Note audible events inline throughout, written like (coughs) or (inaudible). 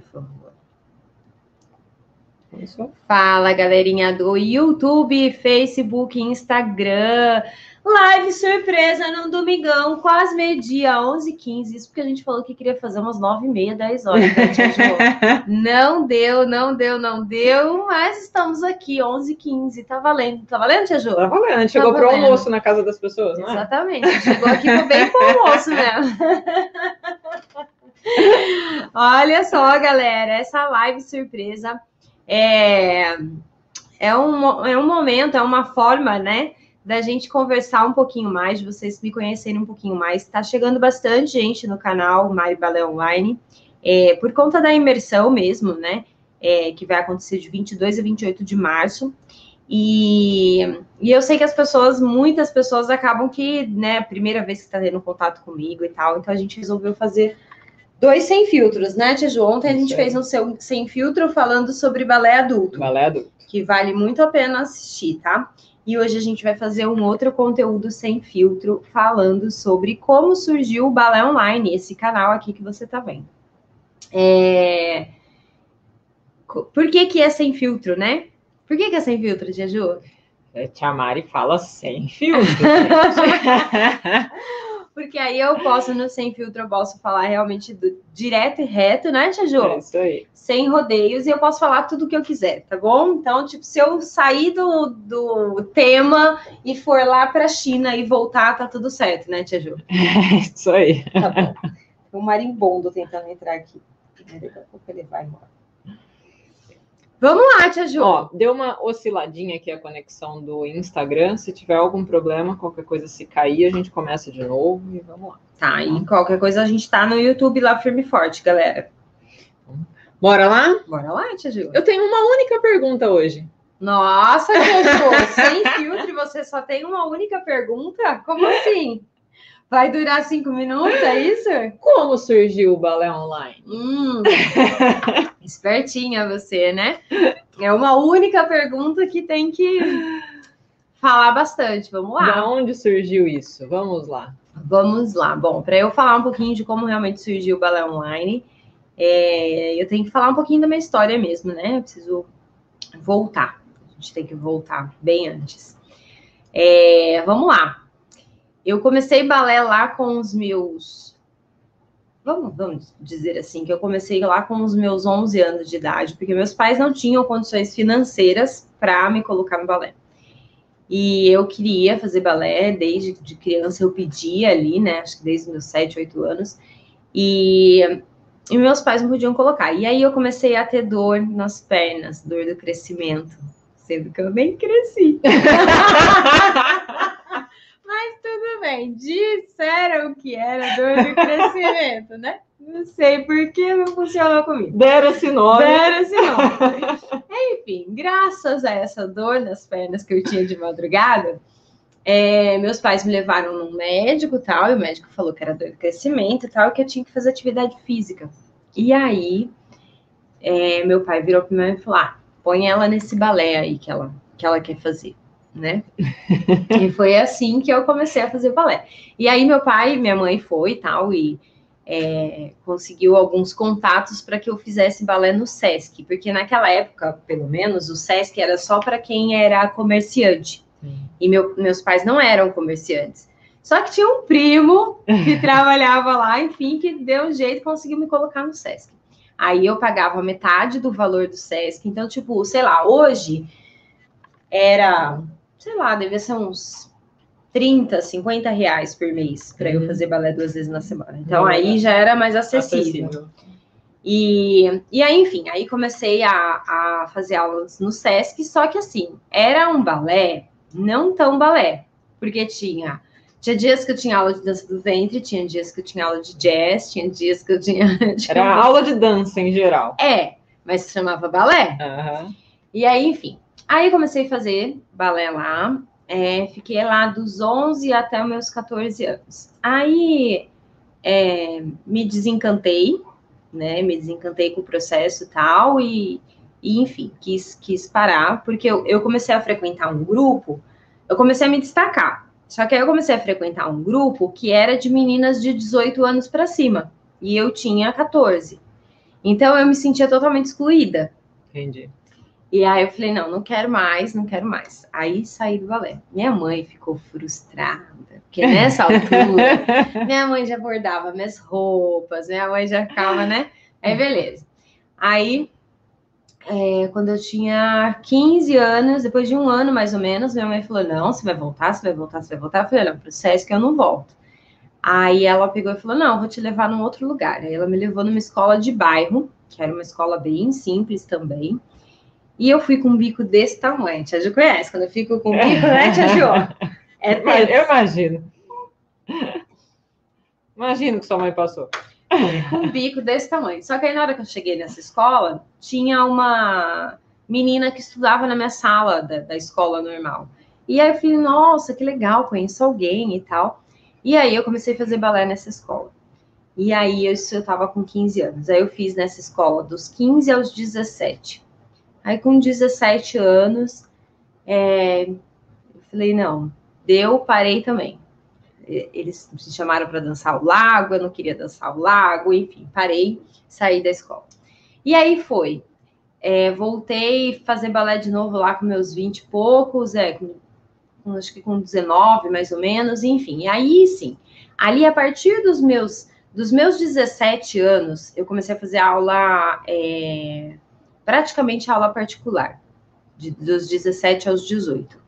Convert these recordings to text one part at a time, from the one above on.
por favor. Fala, galerinha do YouTube, Facebook, Instagram. Live surpresa no domingão, quase meio-dia, 11h15. Isso porque a gente falou que queria fazer umas 9h30, 10 horas. Né, (laughs) não deu, não deu, não deu. Mas estamos aqui, 11h15. Tá valendo. Tá valendo, Tia Ju? Tá valendo. Chegou tá pro valendo. almoço na casa das pessoas, não é? Exatamente. Chegou aqui bem pro almoço mesmo. (laughs) Olha só, galera. Essa live surpresa é, é, um, é um momento, é uma forma, né? da gente conversar um pouquinho mais, de vocês me conhecerem um pouquinho mais. Está chegando bastante gente no canal Mari Balé Online, é, por conta da imersão mesmo, né? É, que vai acontecer de 22 a 28 de março. E, e eu sei que as pessoas, muitas pessoas acabam que, né, primeira vez que está tendo contato comigo e tal, então a gente resolveu fazer dois sem filtros, né, Tia Ju? Ontem a gente fez um seu, sem filtro falando sobre balé adulto. Balé adulto. Que vale muito a pena assistir, tá? E hoje a gente vai fazer um outro conteúdo sem filtro, falando sobre como surgiu o Balé Online, esse canal aqui que você está vendo. É... Por que, que é sem filtro, né? Por que, que é sem filtro, Jeju? É, Tia Mari fala sem filtro. (laughs) Porque aí eu posso, no Sem Filtro, eu posso falar realmente do, direto e reto, né, Tia Ju? É isso aí. Sem rodeios, e eu posso falar tudo o que eu quiser, tá bom? Então, tipo, se eu sair do, do tema e for lá para a China e voltar, tá tudo certo, né, Tia Ju? (laughs) É isso aí. Tá bom. O marimbondo tentando entrar aqui. Daqui a pouco ele vai embora. Vamos lá, Tia Ju. Ó, deu uma osciladinha aqui a conexão do Instagram. Se tiver algum problema, qualquer coisa se cair, a gente começa de novo e vamos lá. Tá, e qualquer coisa a gente tá no YouTube lá firme e forte, galera. Bora lá? Bora lá, Tia Ju. Eu tenho uma única pergunta hoje. Nossa, Tia Ju, (laughs) sem filtro você só tem uma única pergunta? Como assim? Vai durar cinco minutos, é isso? Como surgiu o balé online? Hum, (laughs) espertinha você, né? É uma única pergunta que tem que falar bastante. Vamos lá. De onde surgiu isso? Vamos lá. Vamos lá. Bom, para eu falar um pouquinho de como realmente surgiu o balé online, é, eu tenho que falar um pouquinho da minha história mesmo, né? Eu preciso voltar. A gente tem que voltar bem antes. É, vamos lá. Eu comecei balé lá com os meus. Vamos, vamos dizer assim, que eu comecei lá com os meus 11 anos de idade, porque meus pais não tinham condições financeiras para me colocar no balé. E eu queria fazer balé desde de criança, eu pedia ali, né? Acho que desde meus 7, 8 anos. E, e meus pais não podiam colocar. E aí eu comecei a ter dor nas pernas, dor do crescimento, sendo que eu nem cresci. (laughs) Bem, disseram que era dor de crescimento, né? Não sei por que não funcionou comigo. Deram esse nome. Deram esse nome. Enfim, graças a essa dor nas pernas que eu tinha de madrugada, é, meus pais me levaram num médico tal, e o médico falou que era dor de crescimento e tal, e que eu tinha que fazer atividade física. E aí, é, meu pai virou para mim e falou: ah, põe ela nesse balé aí que ela, que ela quer fazer né? (laughs) e foi assim que eu comecei a fazer balé. E aí meu pai e minha mãe foi e tal, e é, conseguiu alguns contatos para que eu fizesse balé no SESC, porque naquela época, pelo menos, o SESC era só para quem era comerciante. E meu, meus pais não eram comerciantes. Só que tinha um primo que (laughs) trabalhava lá, enfim, que deu um jeito e conseguiu me colocar no SESC. Aí eu pagava metade do valor do SESC. Então, tipo, sei lá, hoje era sei lá, devia ser uns 30, 50 reais por mês para uhum. eu fazer balé duas vezes na semana. Então uhum. aí já era mais acessível. acessível. E, e aí, enfim, aí comecei a, a fazer aulas no SESC, só que assim, era um balé, não tão balé, porque tinha tinha dias que eu tinha aula de dança do ventre, tinha dias que eu tinha aula de jazz, tinha dias que eu tinha. (laughs) tinha Era aula de dança em geral. É, mas se chamava balé. Uhum. E aí, enfim, Aí comecei a fazer balé lá, é, fiquei lá dos 11 até meus 14 anos. Aí é, me desencantei, né? Me desencantei com o processo e tal, e, e enfim, quis, quis parar, porque eu, eu comecei a frequentar um grupo, eu comecei a me destacar. Só que aí eu comecei a frequentar um grupo que era de meninas de 18 anos para cima, e eu tinha 14. Então eu me sentia totalmente excluída. Entendi. E aí eu falei, não, não quero mais, não quero mais. Aí saí do balé. Minha mãe ficou frustrada, porque nessa (laughs) altura, minha mãe já bordava minhas roupas, minha mãe já ficava, né? Aí beleza. Aí, é, quando eu tinha 15 anos, depois de um ano mais ou menos, minha mãe falou, não, você vai voltar, você vai voltar, você vai voltar. Eu falei, não, pro Sesc eu não volto. Aí ela pegou e falou, não, vou te levar num outro lugar. Aí ela me levou numa escola de bairro, que era uma escola bem simples também. E eu fui com um bico desse tamanho. Tia Ju conhece. Quando eu fico com um bico, né, Tia Ju? (laughs) É tenso. Eu imagino. Imagino que sua mãe passou. Com um bico desse tamanho. Só que aí, na hora que eu cheguei nessa escola, tinha uma menina que estudava na minha sala da, da escola normal. E aí eu falei, nossa, que legal, conheço alguém e tal. E aí eu comecei a fazer balé nessa escola. E aí eu, eu tava com 15 anos. Aí eu fiz nessa escola dos 15 aos 17. Aí com 17 anos, é, eu falei, não, deu, parei também. Eles me chamaram para dançar o lago, eu não queria dançar o lago, enfim, parei, saí da escola. E aí foi. É, voltei fazer balé de novo lá com meus 20 e poucos, é, com, acho que com 19 mais ou menos, enfim. E aí sim, ali a partir dos meus dos meus 17 anos, eu comecei a fazer aula é, praticamente aula particular, de, dos 17 aos 18,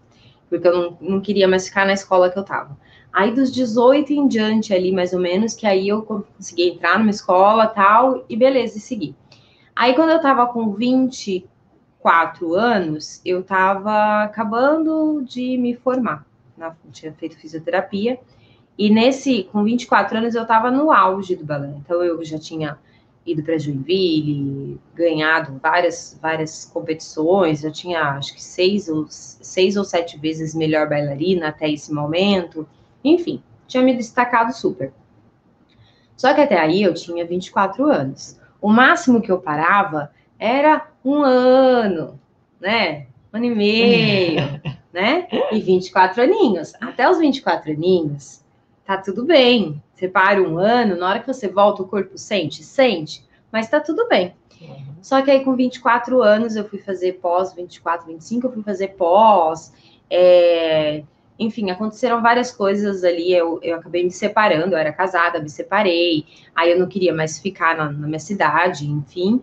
porque eu não, não queria mais ficar na escola que eu estava. Aí dos 18 em diante ali, mais ou menos, que aí eu consegui entrar numa escola tal, e beleza, e seguir. Aí quando eu estava com 24 anos, eu estava acabando de me formar. Na, tinha feito fisioterapia, e nesse, com 24 anos, eu estava no auge do balé. Então eu já tinha ido para Joinville, ganhado várias, várias competições. Eu tinha, acho que seis ou, seis ou sete vezes melhor bailarina até esse momento. Enfim, tinha me destacado super. Só que até aí eu tinha 24 anos. O máximo que eu parava era um ano, né? Um ano e meio, (laughs) né? E 24 aninhos. Até os 24 aninhos, tá tudo bem. Você para um ano, na hora que você volta, o corpo sente? Sente, mas tá tudo bem. Uhum. Só que aí com 24 anos eu fui fazer pós, 24, 25, eu fui fazer pós. É... Enfim, aconteceram várias coisas ali. Eu, eu acabei me separando, eu era casada, me separei. Aí eu não queria mais ficar na, na minha cidade, enfim.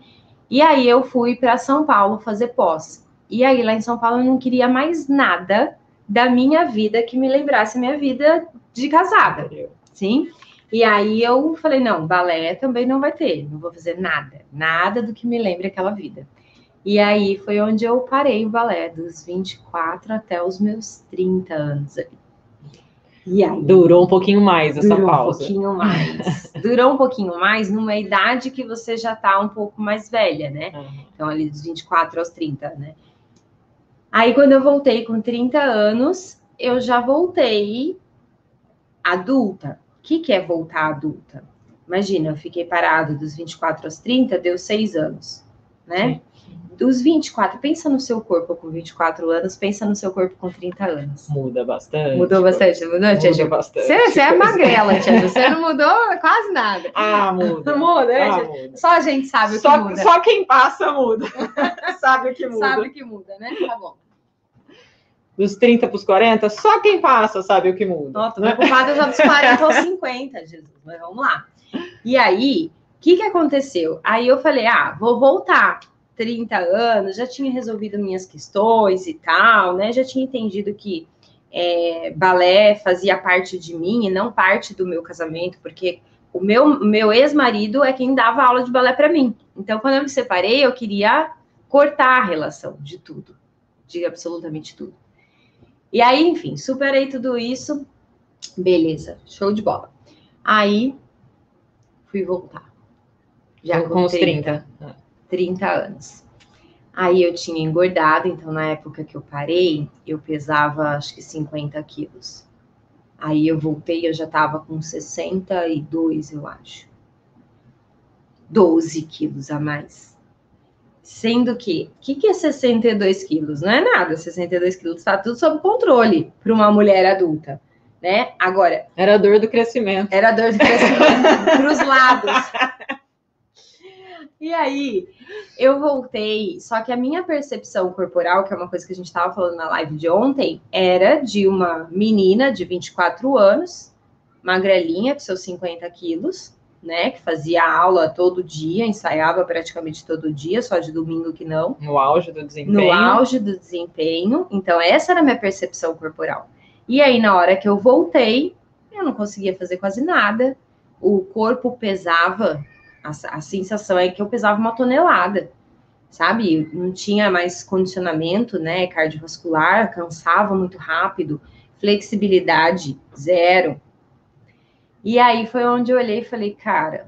E aí eu fui para São Paulo fazer pós. E aí lá em São Paulo eu não queria mais nada da minha vida que me lembrasse a minha vida de casada, sim? E aí eu falei, não, balé também não vai ter, não vou fazer nada, nada do que me lembre aquela vida. E aí foi onde eu parei o balé, dos 24 até os meus 30 anos ali. E aí, durou um pouquinho mais essa durou pausa. um pouquinho mais. (laughs) durou um pouquinho mais numa idade que você já tá um pouco mais velha, né? Uhum. Então, ali dos 24 aos 30, né? Aí, quando eu voltei com 30 anos, eu já voltei adulta. O que, que é voltar adulta? Imagina, eu fiquei parado dos 24 aos 30, deu seis anos, né? Dos 24, pensa no seu corpo com 24 anos, pensa no seu corpo com 30 anos. Muda bastante. Mudou bastante, mudou, Tia Muda bastante. Você, você é magrela, Tia Você não mudou quase nada. Ah, muda. muda, né, ah, muda. Só a gente sabe só, o que muda. Só quem passa muda. (laughs) sabe o que muda. Sabe o que muda, né? Tá bom dos 30 para os 40, só quem passa sabe o que muda. Nossa, tô preocupada já dos (laughs) 40 aos 50, Jesus, mas vamos lá. E aí, o que, que aconteceu? Aí eu falei, ah, vou voltar. 30 anos, já tinha resolvido minhas questões e tal, né? Já tinha entendido que é, balé fazia parte de mim e não parte do meu casamento, porque o meu, meu ex-marido é quem dava aula de balé para mim. Então, quando eu me separei, eu queria cortar a relação de tudo, de absolutamente tudo. E aí, enfim, superei tudo isso. Beleza, show de bola. Aí fui voltar. Já com, com 30, 30. 30 anos. Aí eu tinha engordado, então na época que eu parei, eu pesava acho que 50 quilos. Aí eu voltei, eu já tava com 62, eu acho. 12 quilos a mais. Sendo que, o que, que é 62 quilos? Não é nada, 62 quilos está tudo sob controle para uma mulher adulta, né? Agora. Era dor do crescimento. Era dor do crescimento para os lados. E aí, eu voltei, só que a minha percepção corporal, que é uma coisa que a gente estava falando na live de ontem, era de uma menina de 24 anos, magrelinha, com seus 50 quilos, né? Que fazia aula todo dia, ensaiava praticamente todo dia, só de domingo que não. No auge do desempenho. No auge do desempenho. Então, essa era a minha percepção corporal. E aí, na hora que eu voltei, eu não conseguia fazer quase nada. O corpo pesava, a, a sensação é que eu pesava uma tonelada, sabe? Não tinha mais condicionamento, né? Cardiovascular, cansava muito rápido, flexibilidade zero. E aí foi onde eu olhei e falei, cara,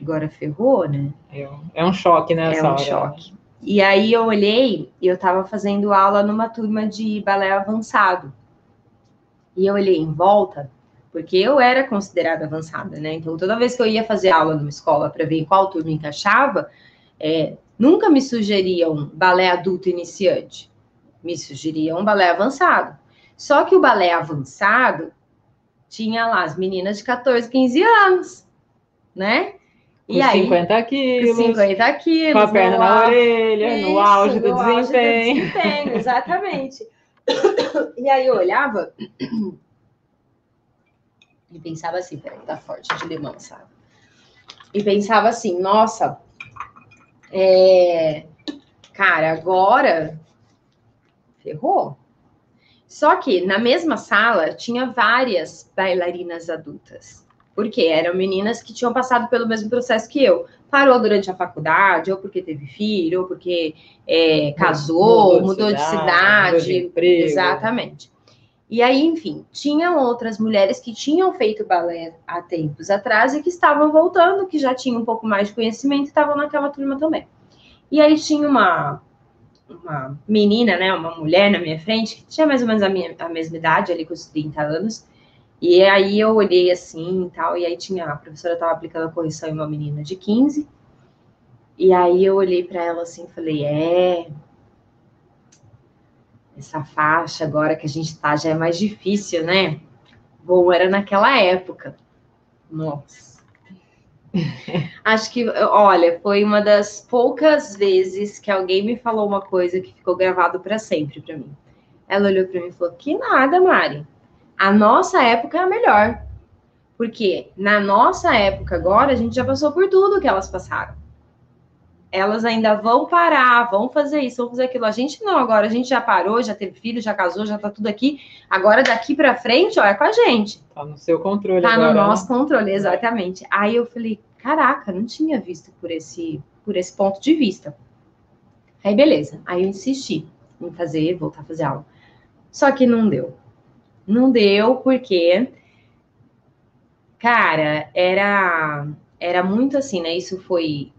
agora ferrou, né? É, é um choque, né? É um hora. choque. E aí eu olhei e eu estava fazendo aula numa turma de balé avançado. E eu olhei em volta, porque eu era considerada avançada, né? Então toda vez que eu ia fazer aula numa escola para ver qual turma encaixava, é, nunca me sugeriam balé adulto iniciante. Me sugeriam balé avançado. Só que o balé avançado tinha lá as meninas de 14, 15 anos, né? E com aí, 50 quilos. 50 quilos. Com a perna na orelha, isso, no auge do no desempenho. Auge do desempenho, (laughs) exatamente. e aí eu olhava e pensava assim, peraí, tá forte de limão, sabe? E pensava assim, nossa, é... cara, agora ferrou. Só que na mesma sala tinha várias bailarinas adultas. Porque eram meninas que tinham passado pelo mesmo processo que eu. Parou durante a faculdade, ou porque teve filho, ou porque é, casou, mudou, mudou de cidade. Mudou de. Exatamente. E aí, enfim, tinham outras mulheres que tinham feito balé há tempos atrás e que estavam voltando, que já tinham um pouco mais de conhecimento e estavam naquela turma também. E aí tinha uma uma menina, né, uma mulher na minha frente, que tinha mais ou menos a, minha, a mesma idade, ali com os 30 anos, e aí eu olhei assim e tal, e aí tinha, a professora estava aplicando a correção em uma menina de 15, e aí eu olhei para ela assim e falei, é, essa faixa agora que a gente tá já é mais difícil, né? Bom, era naquela época. Nossa. Acho que, olha, foi uma das poucas vezes que alguém me falou uma coisa que ficou gravado para sempre para mim. Ela olhou para mim e falou: "Que nada, Mari. A nossa época é a melhor. Porque na nossa época agora a gente já passou por tudo que elas passaram. Elas ainda vão parar, vão fazer isso, vão fazer aquilo. A gente não, agora a gente já parou, já teve filho, já casou, já tá tudo aqui. Agora daqui para frente, ó, é com a gente. Tá no seu controle Tá agora, no nosso né? controle, exatamente. Aí eu falei, caraca, não tinha visto por esse, por esse ponto de vista. Aí beleza, aí eu insisti em fazer, voltar a fazer aula. Só que não deu. Não deu porque, cara, era era muito assim, né? Isso foi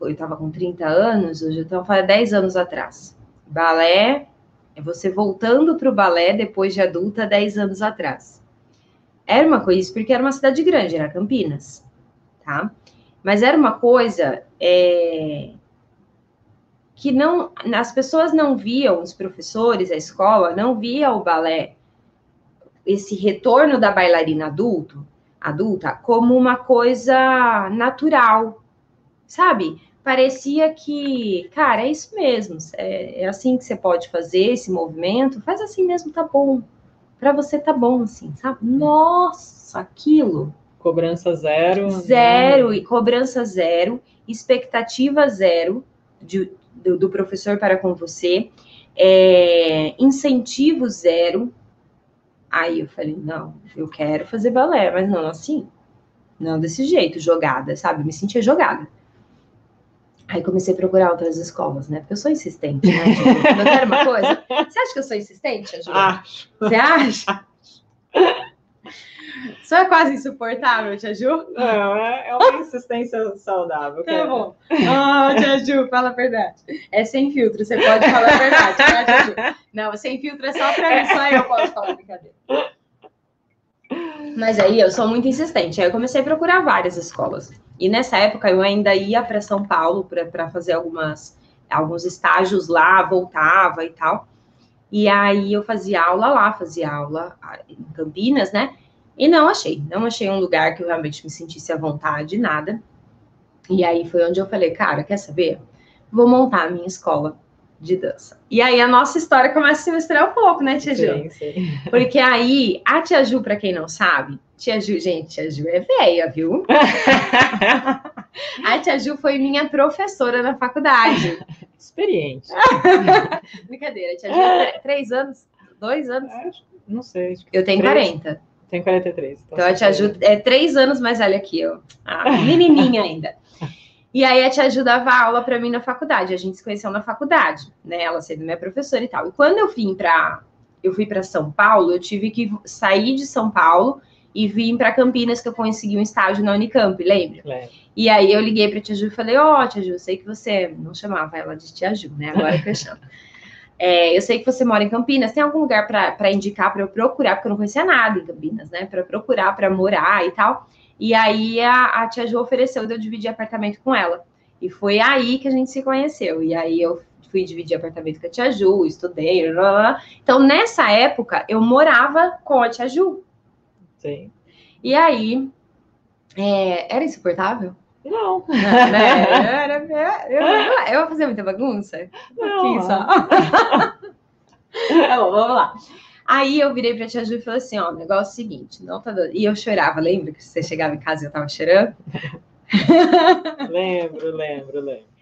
eu tava com 30 anos, hoje eu tava 10 anos atrás. Balé é você voltando para o balé depois de adulta 10 anos atrás. Era uma coisa, porque era uma cidade grande, era Campinas, tá? Mas era uma coisa é, que não, as pessoas não viam, os professores, a escola, não via o balé, esse retorno da bailarina adulto, adulta, como uma coisa natural, sabe? Parecia que, cara, é isso mesmo, é, é assim que você pode fazer esse movimento, faz assim mesmo, tá bom. Para você tá bom, assim, sabe? Nossa, aquilo Cobrança zero. Zero, né? e cobrança zero, expectativa zero de, do, do, professor para com você, é, incentivo zero. Aí eu falei, não, eu quero fazer balé, mas não assim. Não desse jeito, jogada, sabe? me sentia jogada. Aí comecei a procurar outras escolas, né? Porque eu sou insistente, né? Eu quero uma coisa. Você acha que eu sou insistente, Ju? Acho. Você acha? Isso é quase insuportável, Tia Ju? Não, é, é uma insistência saudável. Tá bom. Oh, Tia Ju, fala a verdade. É sem filtro, você pode falar a verdade, tá, Tia Ju? Não, sem filtro é só pra mim, só eu posso falar brincadeira. Mas aí eu sou muito insistente. Aí eu comecei a procurar várias escolas. E nessa época eu ainda ia para São Paulo para fazer algumas, alguns estágios lá, voltava e tal. E aí eu fazia aula lá, fazia aula em Campinas, né? E não achei, não achei um lugar que eu realmente me sentisse à vontade, nada. E aí foi onde eu falei, cara, quer saber? Vou montar a minha escola de dança. E aí a nossa história começa a se misturar um pouco, né, Tia Ju? Sim, sim. Porque aí, a Tia Ju, pra quem não sabe, Tia Ju, gente, Tia Ju é velha, viu? (laughs) A Tia Ju foi minha professora na faculdade. Experiente. (laughs) Brincadeira, Tia Ju, é três anos, dois anos. Não sei. acho que Eu tenho três. 40. Tem 43. Então a Tia Ju é três anos mais velha que eu. Ah, menininha ainda. E aí a Tia Ju dava aula para mim na faculdade. A gente se conheceu na faculdade, né? Ela sendo minha professora e tal. E quando eu vim para eu fui para São Paulo, eu tive que sair de São Paulo e vim para Campinas que eu consegui um estágio na Unicamp, lembra? Lembro. E aí eu liguei para Tia Ju e falei: "Ó, Tia Ju, eu sei que você não chamava ela de Tia Ju, né? Agora que eu chamo. (laughs) É, eu sei que você mora em Campinas. Tem algum lugar para indicar para eu procurar? Porque eu não conhecia nada em Campinas, né? Para procurar, para morar e tal. E aí a, a tia Ju ofereceu de eu dividir apartamento com ela. E foi aí que a gente se conheceu. E aí eu fui dividir apartamento com a tia Ju, estudei. Blá, blá. Então nessa época eu morava com a tia Ju. Sim. E aí é, era insuportável? Não. (laughs) né? Era, eu, eu vou fazer muita bagunça? Não. só. (laughs) tá bom, vamos lá. Aí eu virei pra tia Ju e falei assim: ó, o negócio é o seguinte, não tá dando. E eu chorava, lembra que você chegava em casa e eu tava chorando? (laughs) Lembro, lembro, lembro.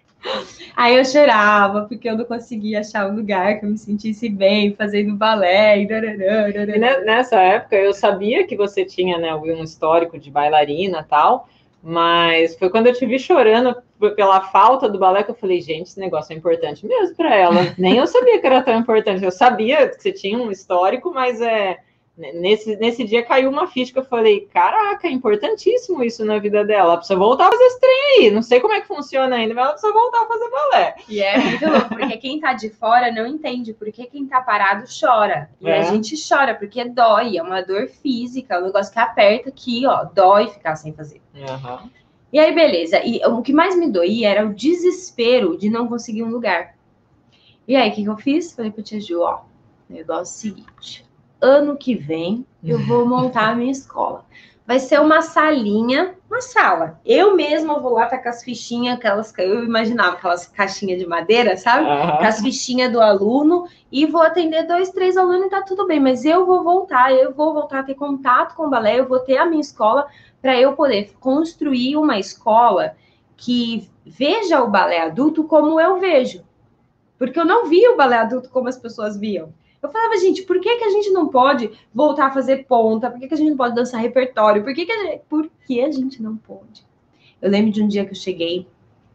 Aí eu chorava, porque eu não conseguia achar um lugar que eu me sentisse bem fazendo balé e darará, darará. ne- nessa época eu sabia que você tinha né, um histórico de bailarina e tal, mas foi quando eu te vi chorando pela falta do balé que eu falei, gente, esse negócio é importante mesmo para ela. (laughs) Nem eu sabia que era tão importante. Eu sabia que você tinha um histórico, mas é nesse, nesse dia caiu uma ficha que eu falei, caraca, é importantíssimo isso na vida dela. Ela precisa voltar a fazer esse trem aí. Não sei como é que funciona ainda, mas ela precisa voltar a fazer balé. E é muito louco, porque quem tá de fora não entende porque quem tá parado chora. E É. a gente chora porque dói, é uma dor física, é um negócio que aperta aqui, ó, dói ficar sem fazer. Aham. E aí, beleza. E o que mais me doía era o desespero de não conseguir um lugar. E aí, o que, que eu fiz? Falei pra tia Ju, ó, negócio é o seguinte. Ano que vem eu vou (laughs) montar a minha escola. Vai ser uma salinha, uma sala. Eu mesma vou lá tá com as fichinhas, aquelas que eu imaginava, aquelas caixinhas de madeira, sabe? Com Aham. as fichinhas do aluno e vou atender dois, três alunos e tá tudo bem. Mas eu vou voltar, eu vou voltar a ter contato com o balé, eu vou ter a minha escola para eu poder construir uma escola que veja o balé adulto como eu vejo. Porque eu não via o balé adulto como as pessoas viam. Eu falava, gente, por que, que a gente não pode voltar a fazer ponta? Por que, que a gente não pode dançar repertório? Por que, que a gente... Por que a gente não pode? Eu lembro de um dia que eu cheguei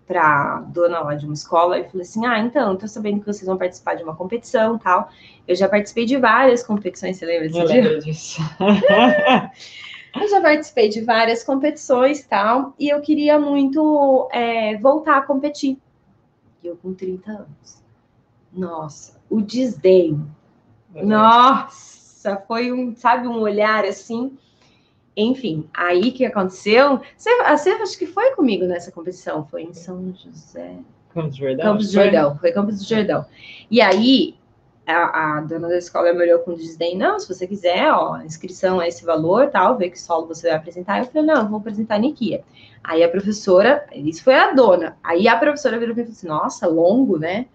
para dona lá de uma escola e falei assim: Ah, então, tô sabendo que vocês vão participar de uma competição e tal. Eu já participei de várias competições, você lembra desse Eu lembro disso. (laughs) Eu já participei de várias competições e tal, e eu queria muito é, voltar a competir. E eu com 30 anos. Nossa, o desdém. Nossa, foi um, sabe, um olhar assim. Enfim, aí que aconteceu? Você, você acho que foi comigo nessa competição, foi em São José. Campos do Jordão? Campos do Jordão, foi Campos do Jordão. E aí, a, a dona da escola me olhou com desdém, não, se você quiser, ó, a inscrição é esse valor, tal, ver que solo você vai apresentar. Eu falei, não, eu vou apresentar a Nikia. Aí a professora, isso foi a dona, aí a professora virou mim e falou assim, nossa, longo, né?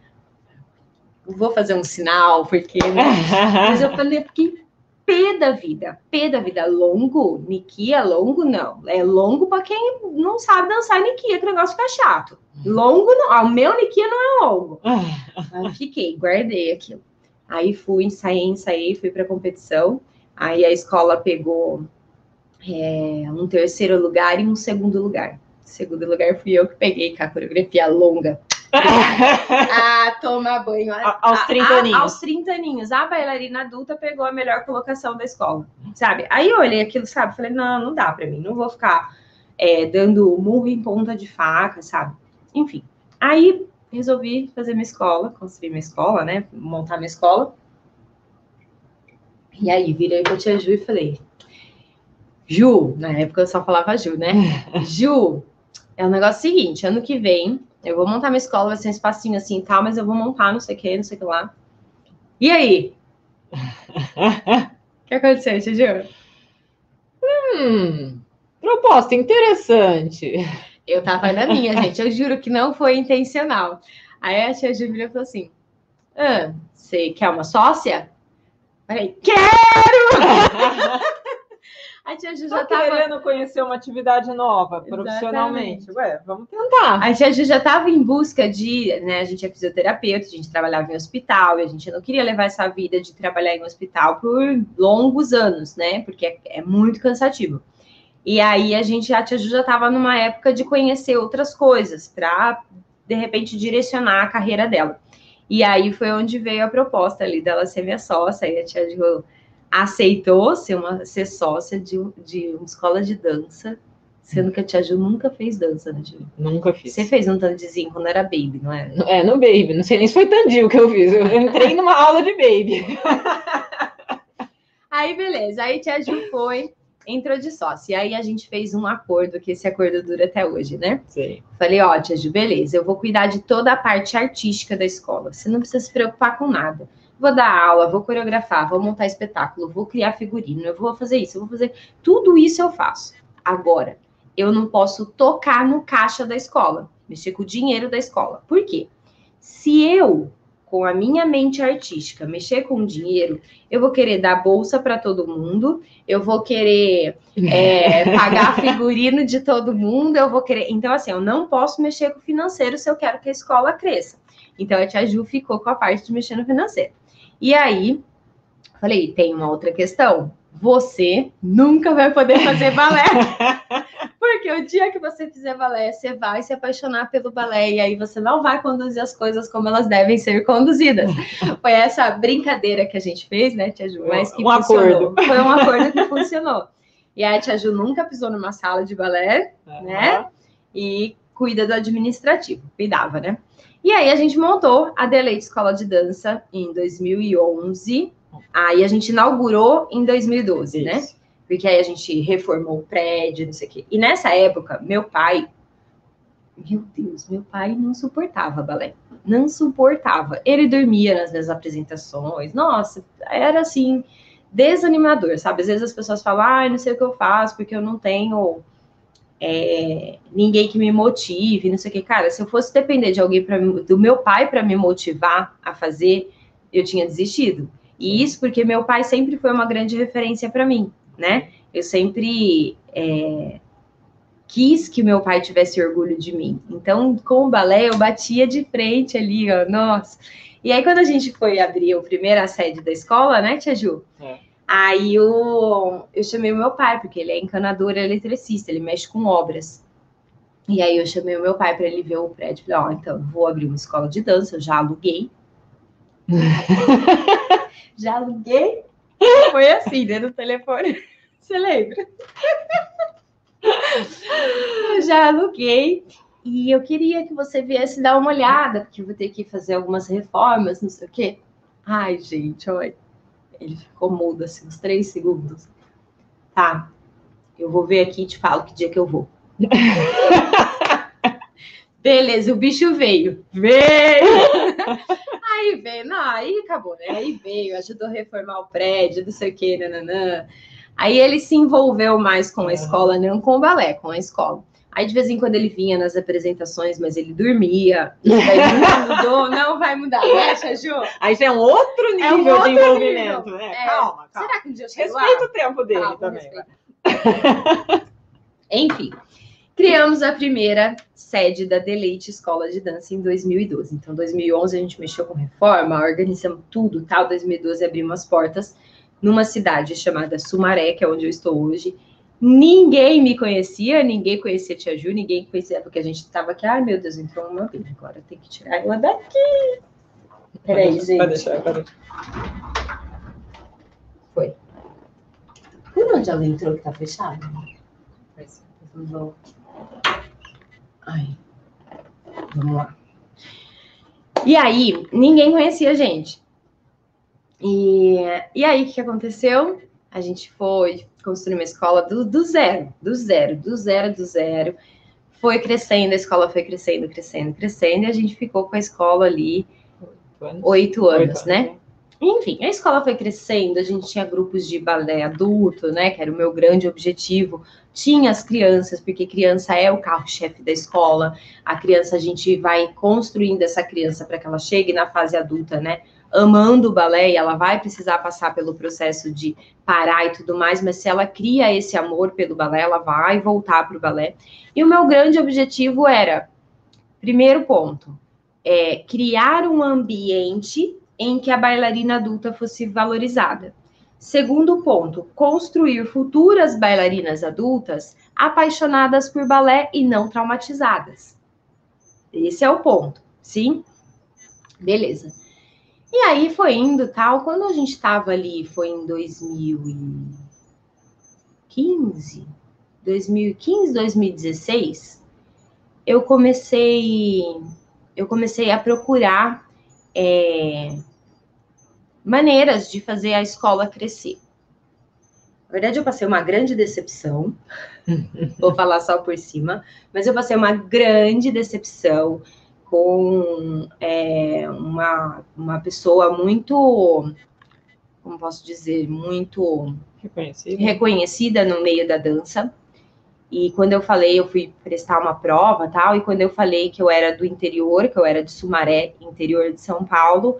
Eu vou fazer um sinal, porque... né? (laughs) Mas eu falei, porque pé da vida, pé da vida, longo, Nikia, longo não. É longo para quem não sabe dançar Nikia, que o negócio fica chato. Longo não, ah, o meu Nikia não é longo. (laughs) Aí fiquei, guardei aquilo. Aí fui, ensaiei, ensaiei, fui para competição. Aí a escola pegou é, um terceiro lugar e um segundo lugar. Segundo lugar fui eu que peguei com a coreografia longa. (laughs) Ah, tomar banho. A- aos A- 30 a- aninhos. Aos 30 aninhos. A bailarina adulta pegou a melhor colocação da escola, sabe? Aí eu olhei aquilo, sabe? Falei, não, não dá pra mim. Não vou ficar é, dando murro em ponta de faca, sabe? Enfim. Aí resolvi fazer minha escola, construir minha escola, né? Montar minha escola. E aí virei pra tia Ju e falei, Ju, na época eu só falava Ju, né? (laughs) Ju, é o negócio seguinte, ano que vem eu vou montar minha escola, vai ser um espacinho assim e tal, mas eu vou montar não sei o que, não sei o que lá. E aí? (laughs) O que aconteceu, tia Ju? Hum, proposta interessante. Eu tava na minha, (laughs) gente. Eu juro que não foi intencional. Aí a tia Júlia falou assim: ah, você quer uma sócia? Falei, quero! (laughs) A tia Ju já estava querendo conhecer uma atividade nova profissionalmente. Ué, vamos tentar. A tia Ju já estava em busca de, né? A gente é fisioterapeuta, a gente trabalhava em hospital e a gente não queria levar essa vida de trabalhar em hospital por longos anos, né? Porque é, é muito cansativo. E aí a gente, a tia Ju já estava numa época de conhecer outras coisas para de repente direcionar a carreira dela. E aí foi onde veio a proposta ali dela ser minha sócia, e a tia Ju aceitou ser, uma, ser sócia de, de uma escola de dança, sendo que a Tia Ju nunca fez dança, né, Tia? Nunca fiz. Você fez um tandizinho quando era baby, não é? É, no baby. Não sei nem se foi tandinho que eu fiz. Eu entrei numa aula de baby. (laughs) Aí, beleza. Aí Tia Ju foi, entrou de sócia. E aí a gente fez um acordo, que esse acordo dura até hoje, né? Sim. Falei, ó, Tia Ju, beleza, eu vou cuidar de toda a parte artística da escola. Você não precisa se preocupar com nada vou dar aula, vou coreografar, vou montar espetáculo, vou criar figurino, eu vou fazer isso, eu vou fazer. Tudo isso eu faço. Agora, eu não posso tocar no caixa da escola, mexer com o dinheiro da escola. Por quê? Se eu, com a minha mente artística, mexer com o dinheiro, eu vou querer dar bolsa para todo mundo, eu vou querer é, (laughs) pagar figurino de todo mundo, eu vou querer. Então, assim, eu não posso mexer com o financeiro se eu quero que a escola cresça. Então, a Tia Ju ficou com a parte de mexer no financeiro. E aí, falei, tem uma outra questão. Você nunca vai poder fazer balé. (laughs) Porque o dia que você fizer balé, você vai se apaixonar pelo balé e aí você não vai conduzir as coisas como elas devem ser conduzidas. (laughs) Foi essa brincadeira que a gente fez, né, Tia Ju? Mas que um funcionou. acordo. Foi um acordo que (laughs) funcionou. E a Tia Ju nunca pisou numa sala de balé, uhum. né? E cuida do administrativo, cuidava, né? E aí a gente montou a Deleite Escola de Dança em 2011. Aí a gente inaugurou em 2012, né? Isso. né? Porque aí a gente reformou o prédio, não sei o quê. E nessa época, meu pai, meu Deus, meu pai não suportava balé. Não suportava. Ele dormia nas minhas apresentações. Nossa, era assim, desanimador, sabe? Às vezes as pessoas falam, ah, não sei o que eu faço, porque eu não tenho é, ninguém que me motive, não sei o que. Cara, se eu fosse depender de alguém pra, do meu pai para me motivar a fazer, eu tinha desistido. E isso porque meu pai sempre foi uma grande referência para mim, né? Eu sempre é, quis que meu pai tivesse orgulho de mim. Então, com o balé, eu batia de frente ali, ó, nossa. E aí, quando a gente foi abrir a primeira sede da escola, né, Tia Ju? É Aí eu, eu chamei o meu pai, porque ele é encanador eletricista, ele mexe com obras. E aí eu chamei o meu pai para ele ver o prédio. Falei, ó, oh, então, vou abrir uma escola de dança, eu já aluguei. (laughs) já aluguei. Foi assim, né, no telefone. (laughs) Você lembra? já aluguei. E eu queria que você viesse dar uma olhada, porque eu vou ter que fazer algumas reformas, não sei o quê. Ai, gente, olha. Ele ficou mudo assim, uns três segundos. Tá, eu vou ver aqui e te falo que dia que eu vou. (laughs) Beleza, o bicho veio. Veio! (laughs) aí veio, não, aí acabou, né? Aí veio, ajudou a reformar o prédio, não sei o que, nananã. Aí ele se envolveu mais com a escola, não com o balé, com a escola. Aí de vez em quando ele vinha nas apresentações, mas ele dormia. Daí não (laughs) mudou, não vai mudar, né, Ju? Aí já é um outro nível é um outro de envolvimento. Nível. É, calma, calma. Será que um dia eu chego Respeita o tempo dele ah, também. (laughs) Enfim, criamos a primeira sede da Deleite Escola de Dança em 2012. Então, 2011 a gente mexeu com reforma, organizamos tudo, tal. 2012 abrimos as portas numa cidade chamada Sumaré, que é onde eu estou hoje Ninguém me conhecia, ninguém conhecia Tia Ju, ninguém conhecia, porque a gente estava aqui, ai meu Deus, entrou uma vez, agora tem que tirar ela daqui. Peraí, gente. Pode deixar, pode deixar. Foi. Por onde ela entrou que tá fechado? Ai. Vamos lá. E aí, ninguém conhecia a gente. E, e aí, o que aconteceu? A gente foi, construir uma escola do, do zero, do zero, do zero, do zero. Foi crescendo, a escola foi crescendo, crescendo, crescendo, e a gente ficou com a escola ali oito anos, oito anos, oito né? Enfim, a escola foi crescendo, a gente tinha grupos de balé adulto, né? Que era o meu grande objetivo. Tinha as crianças, porque criança é o carro-chefe da escola. A criança, a gente vai construindo essa criança para que ela chegue na fase adulta, né? Amando o balé, e ela vai precisar passar pelo processo de parar e tudo mais, mas se ela cria esse amor pelo balé, ela vai voltar para o balé. E o meu grande objetivo era, primeiro ponto, é criar um ambiente em que a bailarina adulta fosse valorizada. Segundo ponto, construir futuras bailarinas adultas apaixonadas por balé e não traumatizadas. Esse é o ponto, sim? Beleza. E aí foi indo tal, quando a gente estava ali, foi em 2015, 2015, 2016, eu comecei, eu comecei a procurar é, maneiras de fazer a escola crescer. Na verdade, eu passei uma grande decepção. Vou falar só por cima, mas eu passei uma grande decepção com é, uma, uma pessoa muito, como posso dizer, muito reconhecida. reconhecida no meio da dança. E quando eu falei, eu fui prestar uma prova tal, e quando eu falei que eu era do interior, que eu era de Sumaré, interior de São Paulo,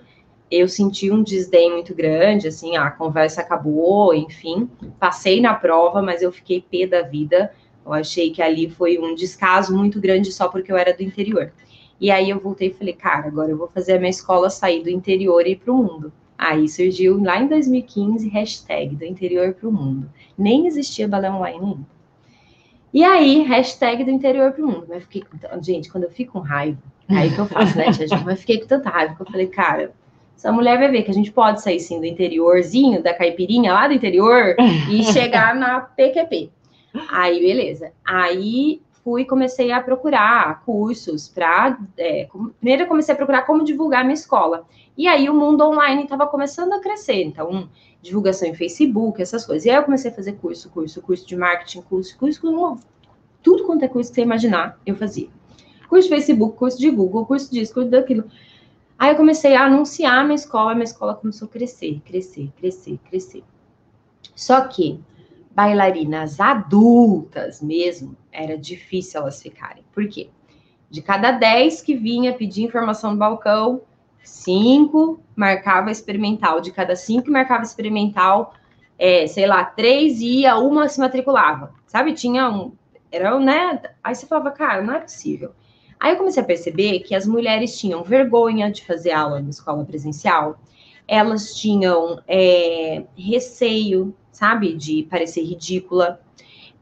eu senti um desdém muito grande, assim, a conversa acabou, enfim, passei na prova, mas eu fiquei pé da vida. Eu achei que ali foi um descaso muito grande só porque eu era do interior. E aí eu voltei e falei, cara, agora eu vou fazer a minha escola sair do interior e ir para o mundo. Aí surgiu lá em 2015, hashtag do interior para o mundo. Nem existia balé online ainda. E aí, hashtag do interior pro mundo. Mas fiquei. Gente, quando eu fico com raiva, aí que eu faço, né, (laughs) tia Mas fiquei com tanta raiva que eu falei, cara, essa mulher vai ver que a gente pode sair sim do interiorzinho, da caipirinha lá do interior e (laughs) chegar na PQP. Aí, beleza. Aí fui comecei a procurar cursos para. É, primeiro eu comecei a procurar como divulgar minha escola. E aí o mundo online estava começando a crescer. Então, divulgação em Facebook, essas coisas. E aí eu comecei a fazer curso, curso, curso de marketing, curso, curso, curso tudo quanto é curso que você imaginar, eu fazia. Curso de Facebook, curso de Google, curso disso, curso daquilo. Aí eu comecei a anunciar a minha escola, minha escola começou a crescer, crescer, crescer, crescer. Só que bailarinas adultas mesmo, era difícil elas ficarem. Por quê? De cada 10 que vinha pedir informação no balcão, cinco marcava experimental. De cada cinco que marcava experimental, é, sei lá, três ia, uma se matriculava. Sabe? Tinha um. Era, né? Aí você falava, cara, não é possível. Aí eu comecei a perceber que as mulheres tinham vergonha de fazer aula na escola presencial, elas tinham é, receio, sabe, de parecer ridícula,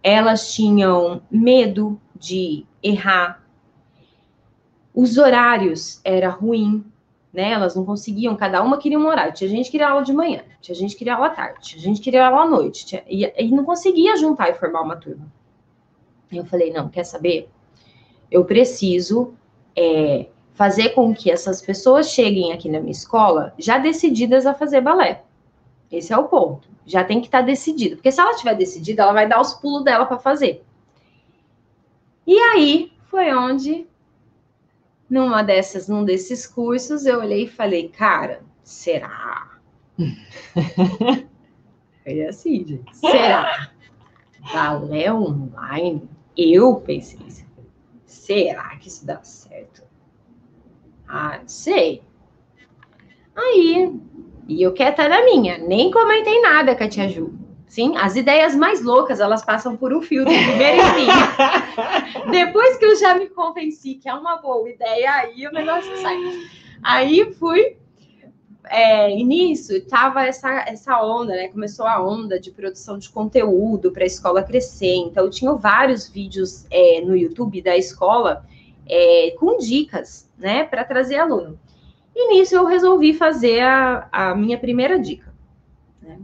elas tinham medo de errar, os horários era ruim, né? Elas não conseguiam, cada uma queria um horário. Tinha gente que queria aula de manhã, tinha gente que queria aula à tarde, tinha gente que queria aula à noite, tinha, e, e não conseguia juntar e formar uma turma. Eu falei, não, quer saber? Eu preciso é, fazer com que essas pessoas cheguem aqui na minha escola já decididas a fazer balé. Esse é o ponto. Já tem que estar tá decidido. Porque se ela estiver decidida, ela vai dar os pulos dela para fazer. E aí foi onde numa dessas, num desses cursos, eu olhei e falei, cara, será? (laughs) Foi assim, gente. Será? Balé online? Eu pensei isso. Será que isso dá certo? Ah, não sei. Aí, e eu quero estar na minha. Nem comentei nada com a tia Ju. Sim, as ideias mais loucas, elas passam por um filtro primeiro e (laughs) Depois que eu já me convenci que é uma boa ideia, aí o negócio sai. Aí fui, é, e nisso tava essa, essa onda, né? Começou a onda de produção de conteúdo para a escola crescer. Então, eu tinha vários vídeos é, no YouTube da escola é, com dicas, né, para trazer aluno. E nisso eu resolvi fazer a, a minha primeira dica. Né?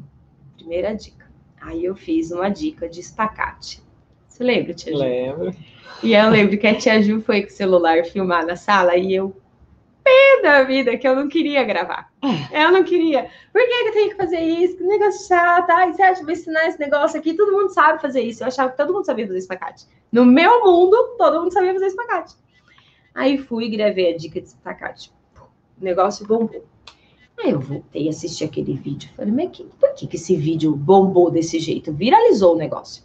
Primeira dica. Aí eu fiz uma dica de espacate. Você lembra, tia Ju? Lembro. E eu lembro que a tia Ju foi com o celular filmar na sala e eu, pé da vida, que eu não queria gravar. Eu não queria. Por que, eu tenho que fazer isso? Que negócio chato. Ai, você acha que vou ensinar esse negócio aqui? Todo mundo sabe fazer isso. Eu achava que todo mundo sabia fazer espacate. No meu mundo, todo mundo sabia fazer espacate. Aí fui e gravei a dica de espacate. O negócio bombou. Aí eu voltei a assistir aquele vídeo. Falei, mas que, por que, que esse vídeo bombou desse jeito? Viralizou o negócio.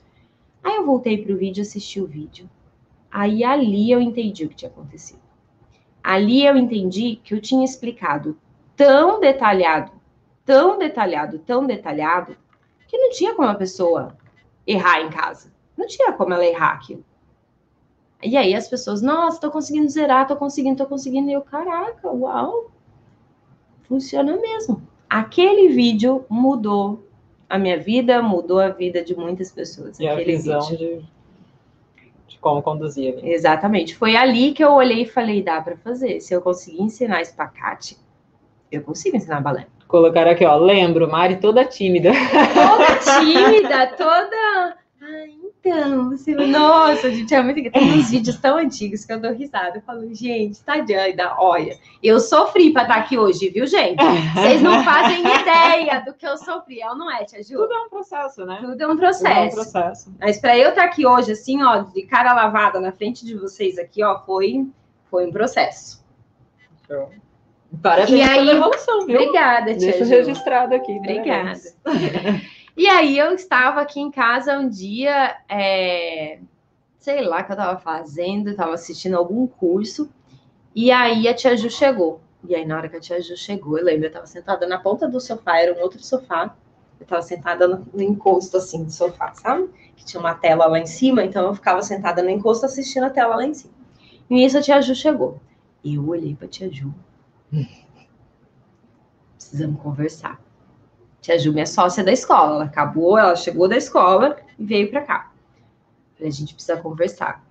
Aí eu voltei pro vídeo, assisti o vídeo. Aí ali eu entendi o que tinha acontecido. Ali eu entendi que eu tinha explicado tão detalhado, tão detalhado, tão detalhado, que não tinha como a pessoa errar em casa. Não tinha como ela errar aquilo. E aí as pessoas, nossa, tô conseguindo zerar, tô conseguindo, tô conseguindo. E eu, caraca, uau, funciona mesmo. Aquele vídeo mudou a minha vida, mudou a vida de muitas pessoas. E a visão de, de, como conduzir. Exatamente. Foi ali que eu olhei e falei, dá para fazer. Se eu conseguir ensinar espacate, eu consigo ensinar balé. Colocar aqui, ó, lembro, Mari toda tímida. Toda (laughs) tímida, toda então, você... nossa, gente, é muito. Tem uns vídeos tão antigos que eu dou risada. Eu falo, gente, tá doida, olha. Eu sofri pra estar aqui hoje, viu, gente? Vocês não (laughs) fazem ideia do que eu sofri. Eu não é, Tia Ju? Tudo é um processo, né? Tudo é um processo. É um processo. Mas pra eu estar aqui hoje, assim, ó, de cara lavada na frente de vocês aqui, ó, foi, foi um processo. Show. Parabéns e aí, pela evolução, viu? Obrigada, Tia Deixa Ju. registrado aqui. Obrigada. (laughs) E aí eu estava aqui em casa um dia, é, sei lá o que eu estava fazendo, estava assistindo algum curso, e aí a tia Ju chegou. E aí, na hora que a tia Ju chegou, eu lembro, eu estava sentada na ponta do sofá, era um outro sofá. Eu estava sentada no, encosto, assim, do sofá, sabe? Que tinha uma tela lá em cima, então eu ficava sentada no encosto assistindo a tela lá em cima. E nisso a tia Ju chegou. E eu olhei pra tia Ju. Precisamos conversar. Tia Ju, minha sócia da escola, ela acabou, ela chegou da escola e veio para cá. Falei, a gente precisa conversar.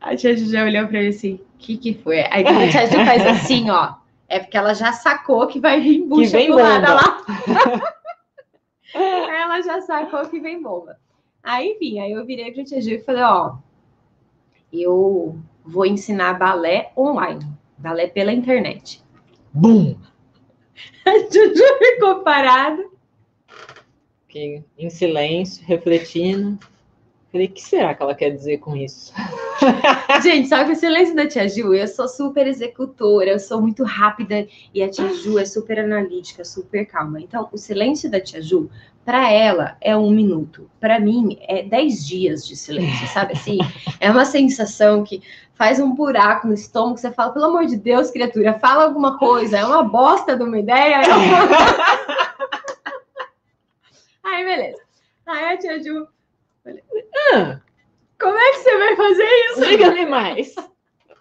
A tia Ju já olhou para mim assim, o que que foi? Aí quando a tia Ju faz assim, ó, é porque ela já sacou que vai vir bucha do lá. (laughs) ela já sacou que vem bomba. Aí, enfim, aí eu virei pra tia Ju e falei, ó, eu vou ensinar balé online, balé pela internet. Bum! A (laughs) Juju ficou parada. Fiquei em silêncio, refletindo. Falei, o que será que ela quer dizer com isso? (laughs) Gente, só que o silêncio da tia Ju, eu sou super executora, eu sou muito rápida e a tia Ju é super analítica, super calma. Então, o silêncio da tia Ju, para ela, é um minuto. Para mim, é dez dias de silêncio, sabe assim? É uma sensação que faz um buraco no estômago, você fala, pelo amor de Deus, criatura, fala alguma coisa, é uma bosta de uma ideia. É (laughs) uma... Aí, beleza. Aí a tia Ju, Ah, como é que você vai fazer isso? Diga-me mais.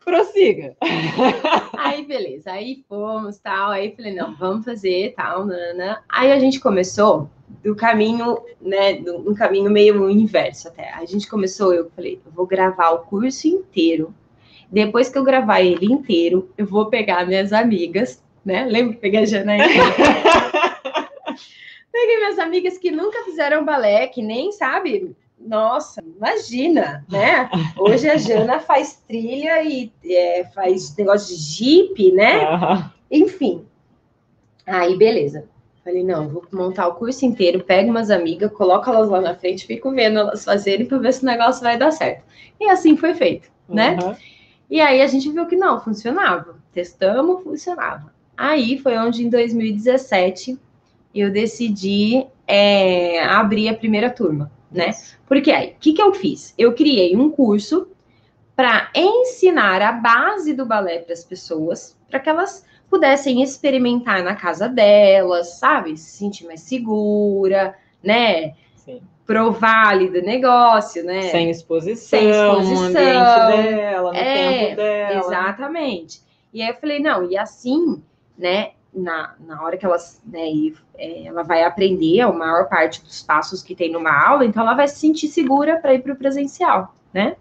Prossiga. (laughs) Aí, beleza. Aí fomos, tal. Aí falei, não, vamos fazer, tal, nana. Aí a gente começou do caminho, né, um caminho meio inverso até. A gente começou, eu falei, eu vou gravar o curso inteiro. Depois que eu gravar ele inteiro, eu vou pegar minhas amigas, né? Lembra que peguei a Janaína? (laughs) Peguei minhas amigas que nunca fizeram balé, que nem sabe. Nossa, imagina, né? Hoje a Jana faz trilha e é, faz negócio de jipe, né? Ah, Enfim. Aí, beleza. Falei, não, vou montar o curso inteiro, pego umas amigas, coloco elas lá na frente, fico vendo elas fazerem para ver se o negócio vai dar certo. E assim foi feito, né? aham. E aí a gente viu que não, funcionava. Testamos, funcionava. Aí foi onde em 2017 eu decidi é, abrir a primeira turma, né? Porque aí, o que, que eu fiz? Eu criei um curso para ensinar a base do balé para as pessoas, para que elas pudessem experimentar na casa delas, sabe? Se sentir mais segura, né? Sim. Provar ali do negócio, né? Sem exposição, Sem no exposição. ambiente dela, no É, tempo dela. Exatamente. E aí eu falei, não, e assim, né, na, na hora que elas, né, é, ela vai aprender a maior parte dos passos que tem numa aula, então ela vai se sentir segura para ir para o presencial, né?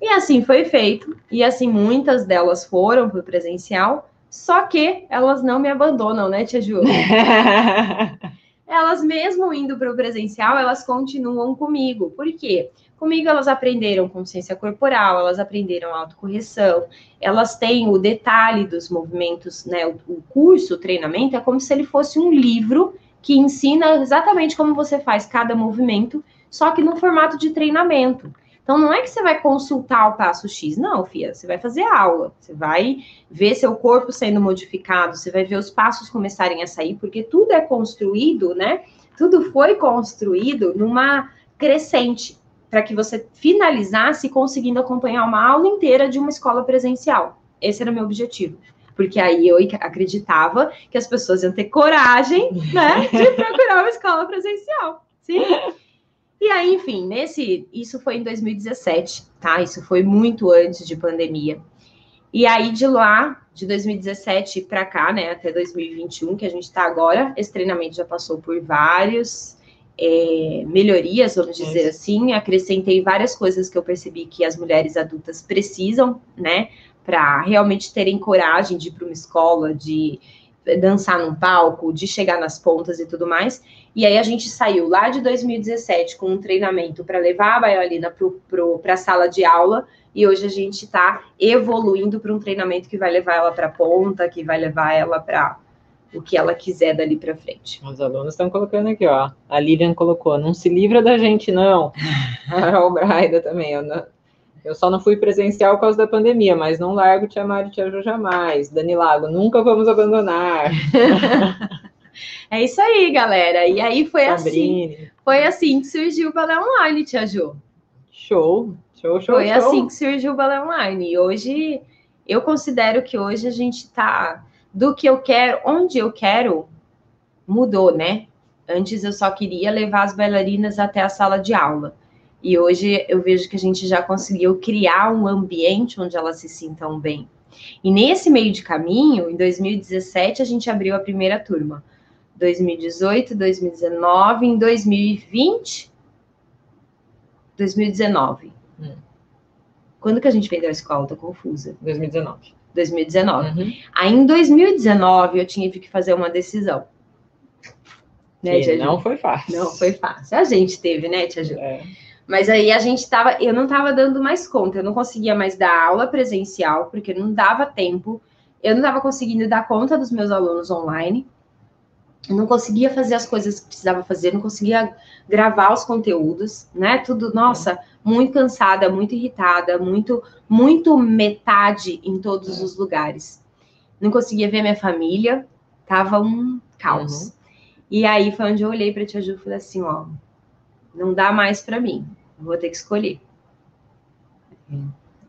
E assim foi feito, e assim muitas delas foram para o presencial, só que elas não me abandonam, né, Tia Ju? (laughs) elas mesmo indo para o presencial, elas continuam comigo. Por quê? Comigo elas aprenderam consciência corporal, elas aprenderam autocorreção, elas têm o detalhe dos movimentos, né? O, o curso, o treinamento, é como se ele fosse um livro que ensina exatamente como você faz cada movimento, só que no formato de treinamento. Então, não é que você vai consultar o passo X, não, Fia. Você vai fazer aula, você vai ver seu corpo sendo modificado, você vai ver os passos começarem a sair, porque tudo é construído, né? Tudo foi construído numa crescente, para que você finalizasse conseguindo acompanhar uma aula inteira de uma escola presencial. Esse era o meu objetivo. Porque aí eu acreditava que as pessoas iam ter coragem, né, de (laughs) procurar uma escola presencial. Sim? E aí, enfim, nesse, isso foi em 2017, tá? Isso foi muito antes de pandemia. E aí, de lá, de 2017 para cá, né, até 2021, que a gente está agora, esse treinamento já passou por vários é, melhorias, vamos dizer assim. Acrescentei várias coisas que eu percebi que as mulheres adultas precisam, né, para realmente terem coragem de ir para uma escola, de dançar num palco, de chegar nas pontas e tudo mais. E aí a gente saiu lá de 2017 com um treinamento para levar a bailarina para a sala de aula. E hoje a gente está evoluindo para um treinamento que vai levar ela para a ponta, que vai levar ela para o que ela quiser dali para frente. Os alunos estão colocando aqui, ó. A Lilian colocou: não se livra da gente, não. (laughs) a Braida também. Eu, eu só não fui presencial por causa da pandemia, mas não largo Tia Mari e Tia Ju jamais. Dani Lago, nunca vamos abandonar. (laughs) É isso aí, galera. E aí foi Sabrine. assim. Foi assim que surgiu o Balé Online, Tia Ju. Show, show, show. Foi show. assim que surgiu o Balé Online. E hoje, eu considero que hoje a gente tá do que eu quero, onde eu quero, mudou, né? Antes eu só queria levar as bailarinas até a sala de aula. E hoje eu vejo que a gente já conseguiu criar um ambiente onde elas se sintam bem. E nesse meio de caminho, em 2017, a gente abriu a primeira turma. 2018, 2019, em 2020, 2019. Hum. Quando que a gente vendeu a escola? Tô confusa. 2019. 2019. Uhum. Aí em 2019 eu tive que fazer uma decisão. Né, não foi fácil. Não foi fácil. A gente teve, né, Tia Ju? É. Mas aí a gente tava, eu não tava dando mais conta, eu não conseguia mais dar aula presencial, porque não dava tempo, eu não tava conseguindo dar conta dos meus alunos online não conseguia fazer as coisas que precisava fazer, não conseguia gravar os conteúdos, né? Tudo, nossa, muito cansada, muito irritada, muito, muito metade em todos os lugares. Não conseguia ver minha família, tava um caos. Uhum. E aí foi onde eu olhei para a tia Ju e falei assim, ó, não dá mais para mim, vou ter que escolher.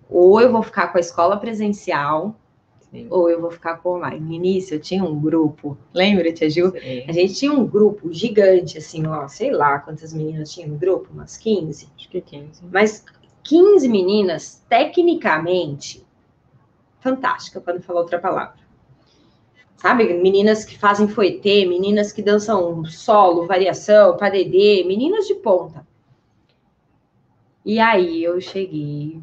Ou eu vou ficar com a escola presencial, Sim. ou eu vou ficar com online. No início eu tinha um grupo, lembra, Tia Gil? Sim. A gente tinha um grupo gigante, assim, ó, sei lá quantas meninas tinham no grupo, umas 15. Acho que 15. Mas 15 meninas, tecnicamente, fantástica, para não falar outra palavra. Sabe, meninas que fazem foetê, meninas que dançam solo, variação, padedê, meninas de ponta. E aí eu cheguei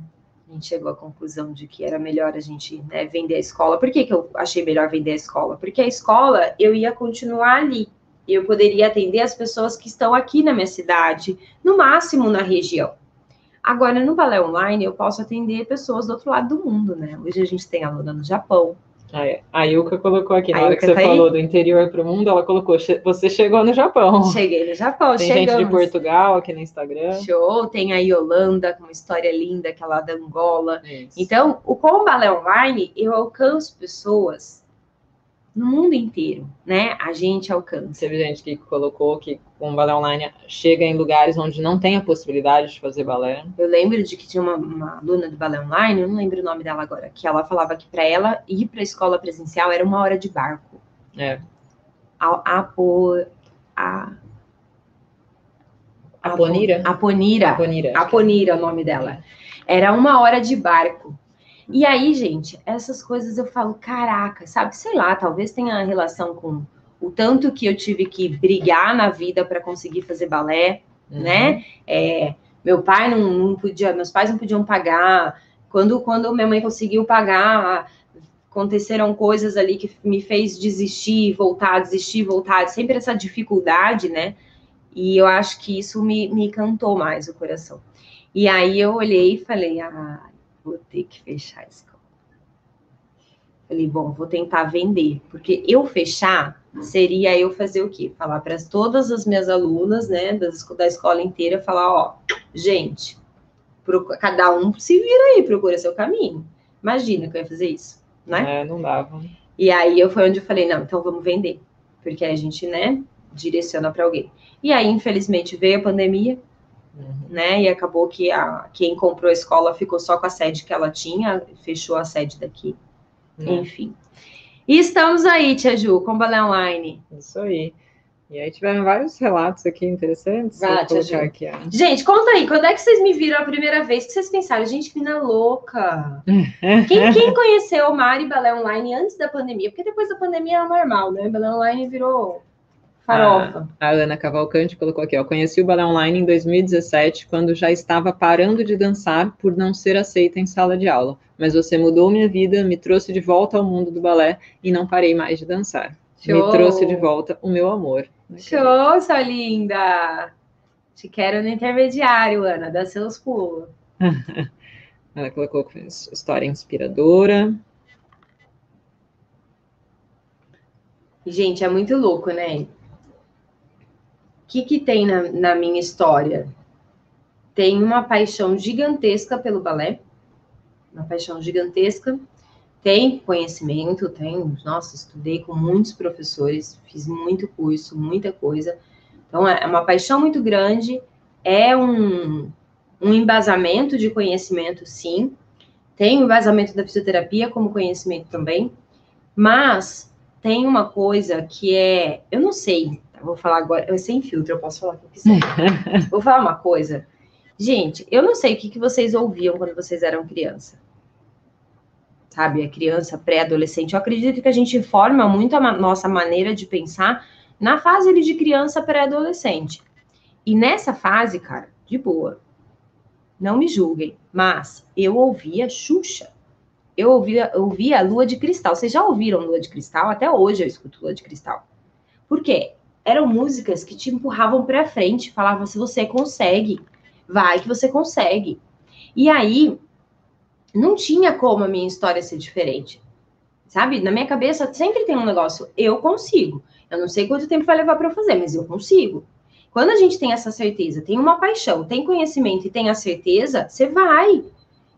a gente chegou à conclusão de que era melhor a gente né, vender a escola. Por que, que eu achei melhor vender a escola? Porque a escola eu ia continuar ali. Eu poderia atender as pessoas que estão aqui na minha cidade, no máximo na região. Agora, no balé online, eu posso atender pessoas do outro lado do mundo, né? Hoje a gente tem aluna no Japão. A Yuka colocou aqui, na hora que você tá falou aí? do interior para o mundo, ela colocou, você chegou no Japão. Cheguei no Japão, Tem chegamos. gente de Portugal aqui no Instagram. Show, tem a Yolanda, com uma história linda, que é lá da Angola. Isso. Então, o Com Balé Online, eu alcanço pessoas no mundo inteiro, né? A gente alcança. Teve gente que colocou que com o balé online chega em lugares onde não tem a possibilidade de fazer balé. Eu lembro de que tinha uma, uma aluna do balé online, eu não lembro o nome dela agora, que ela falava que para ela ir para a escola presencial era uma hora de barco. É. A, a, a, a Aponira? Aponira. Aponira. Aponira é o nome dela. Era uma hora de barco. E aí, gente, essas coisas eu falo, caraca, sabe? Sei lá, talvez tenha relação com o tanto que eu tive que brigar na vida para conseguir fazer balé, uhum. né? É, meu pai não, não, podia, meus pais não podiam pagar. Quando, quando minha mãe conseguiu pagar, aconteceram coisas ali que me fez desistir, voltar, desistir, voltar, sempre essa dificuldade, né? E eu acho que isso me, me cantou mais o coração. E aí eu olhei e falei, ah, vou ter que fechar a escola. Falei, bom, vou tentar vender, porque eu fechar seria eu fazer o quê? Falar para todas as minhas alunas, né, da, escola inteira, falar, ó, gente, pro- cada um se vira aí, procura seu caminho. Imagina que eu ia fazer isso, né? É, não dava. E aí eu foi onde eu falei, não, então vamos vender. Porque a gente, né, direciona para alguém. E aí, infelizmente, veio a pandemia, Uhum. né? E acabou que a, quem comprou a escola ficou só com a sede que ela tinha, fechou a sede daqui, Uhum. enfim. E estamos aí, Tia Ju, com o Balé Online. Isso aí. E aí tiveram vários relatos aqui interessantes. Vou tia Ju. aqui, ó. Gente, conta aí, quando é que vocês me viram a primeira vez? Que vocês pensaram, gente, que mina louca. (laughs) Quem, quem conheceu Mari Balé Online antes da pandemia? Porque depois da pandemia é normal, né? Balé Online virou farofa. A Ana Cavalcante colocou aqui, ó. Conheci o balé online em 2017, quando já estava parando de dançar por não ser aceita em sala de aula. Mas você mudou minha vida, me trouxe de volta ao mundo do balé e não parei mais de dançar. Show. Me trouxe de volta o meu amor. Show, sua linda! Te quero no intermediário, Ana, dá seus pulos. (laughs) Ela colocou história inspiradora. Gente, é muito louco, né? Que, que tem na, na minha história? Tem uma paixão gigantesca pelo balé, uma paixão gigantesca. Tem conhecimento, tem, nossa, estudei com muitos professores, fiz muito curso, muita coisa. Então, é uma paixão muito grande, é um, um embasamento de conhecimento, sim. Tem o embasamento da fisioterapia como conhecimento também, mas tem uma coisa que é, eu não sei, tá? vou falar agora, eu sem filtro, eu posso falar o que eu quiser. (laughs) vou falar uma coisa. Gente, eu não sei o que, que vocês ouviam quando vocês eram criança. Sabe, a criança, pré-adolescente. Eu acredito que a gente forma muito a nossa maneira de pensar na fase ali de criança pré-adolescente. E nessa fase, cara, de boa. Não me julguem, mas eu ouvia Xuxa eu ouvia, eu ouvia Lua de Cristal. Vocês já ouviram Lua de Cristal? Até hoje eu escuto Lua de Cristal. Por quê? Eram músicas que te empurravam para frente, falavam se você consegue, vai que você consegue. E aí não tinha como a minha história ser diferente. Sabe? Na minha cabeça sempre tem um negócio, eu consigo. Eu não sei quanto tempo vai levar para eu fazer, mas eu consigo. Quando a gente tem essa certeza, tem uma paixão, tem conhecimento e tem a certeza, você vai.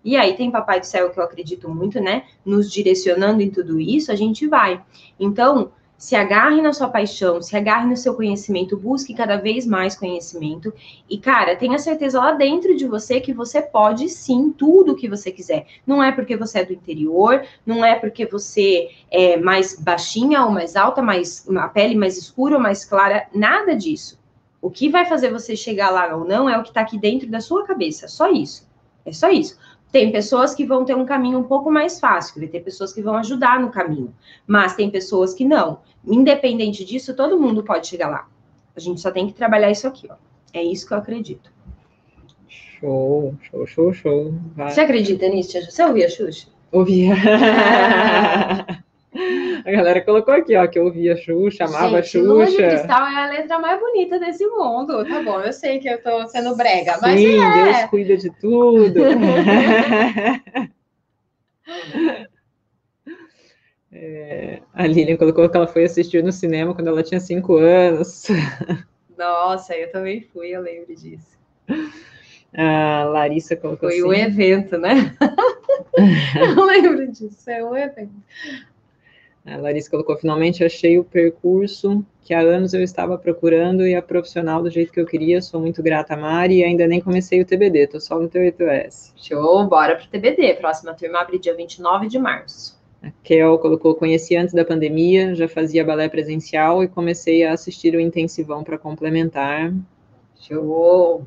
E aí tem Papai do Céu, que eu acredito muito, né? Nos direcionando em tudo isso, a gente vai. Então, se agarre na sua paixão, se agarre no seu conhecimento, busque cada vez mais conhecimento. E, cara, tenha certeza lá dentro de você que você pode sim tudo o que você quiser. Não é porque você é do interior, não é porque você é mais baixinha ou mais alta, mais a pele mais escura ou mais clara, nada disso. O que vai fazer você chegar lá ou não é o que está aqui dentro da sua cabeça, só isso. É só isso. Tem pessoas que vão ter um caminho um pouco mais fácil, vai ter pessoas que vão ajudar no caminho, mas tem pessoas que não. Independente disso, todo mundo pode chegar lá. A gente só tem que trabalhar isso aqui, ó. É isso que eu acredito. Show, show, show, show. Vai. Você acredita nisso? Você ouvia Xuxa? Ouvia. (laughs) A galera colocou aqui, ó, que ouvia Xuxa, amava Gente, Lua de Xuxa. Cristal é a letra mais bonita desse mundo. Tá bom, eu sei que eu tô sendo brega, mas Sim, é. Deus cuida de tudo. (laughs) É, a Lilian colocou que ela foi assistir no cinema quando ela tinha cinco anos. Nossa, eu também fui, eu lembro disso. A Larissa colocou Foi assim. o evento, né? (laughs) eu lembro disso, é o evento. A Larissa colocou: finalmente achei o percurso que há anos eu estava procurando e a profissional do jeito que eu queria. Sou muito grata a Mari e ainda nem comecei o TBD, tô só no T8S. Show, bora pro TBD. Próxima turma abre dia 29 de março. A Kel colocou: conheci antes da pandemia, já fazia balé presencial e comecei a assistir o intensivão para complementar. Show!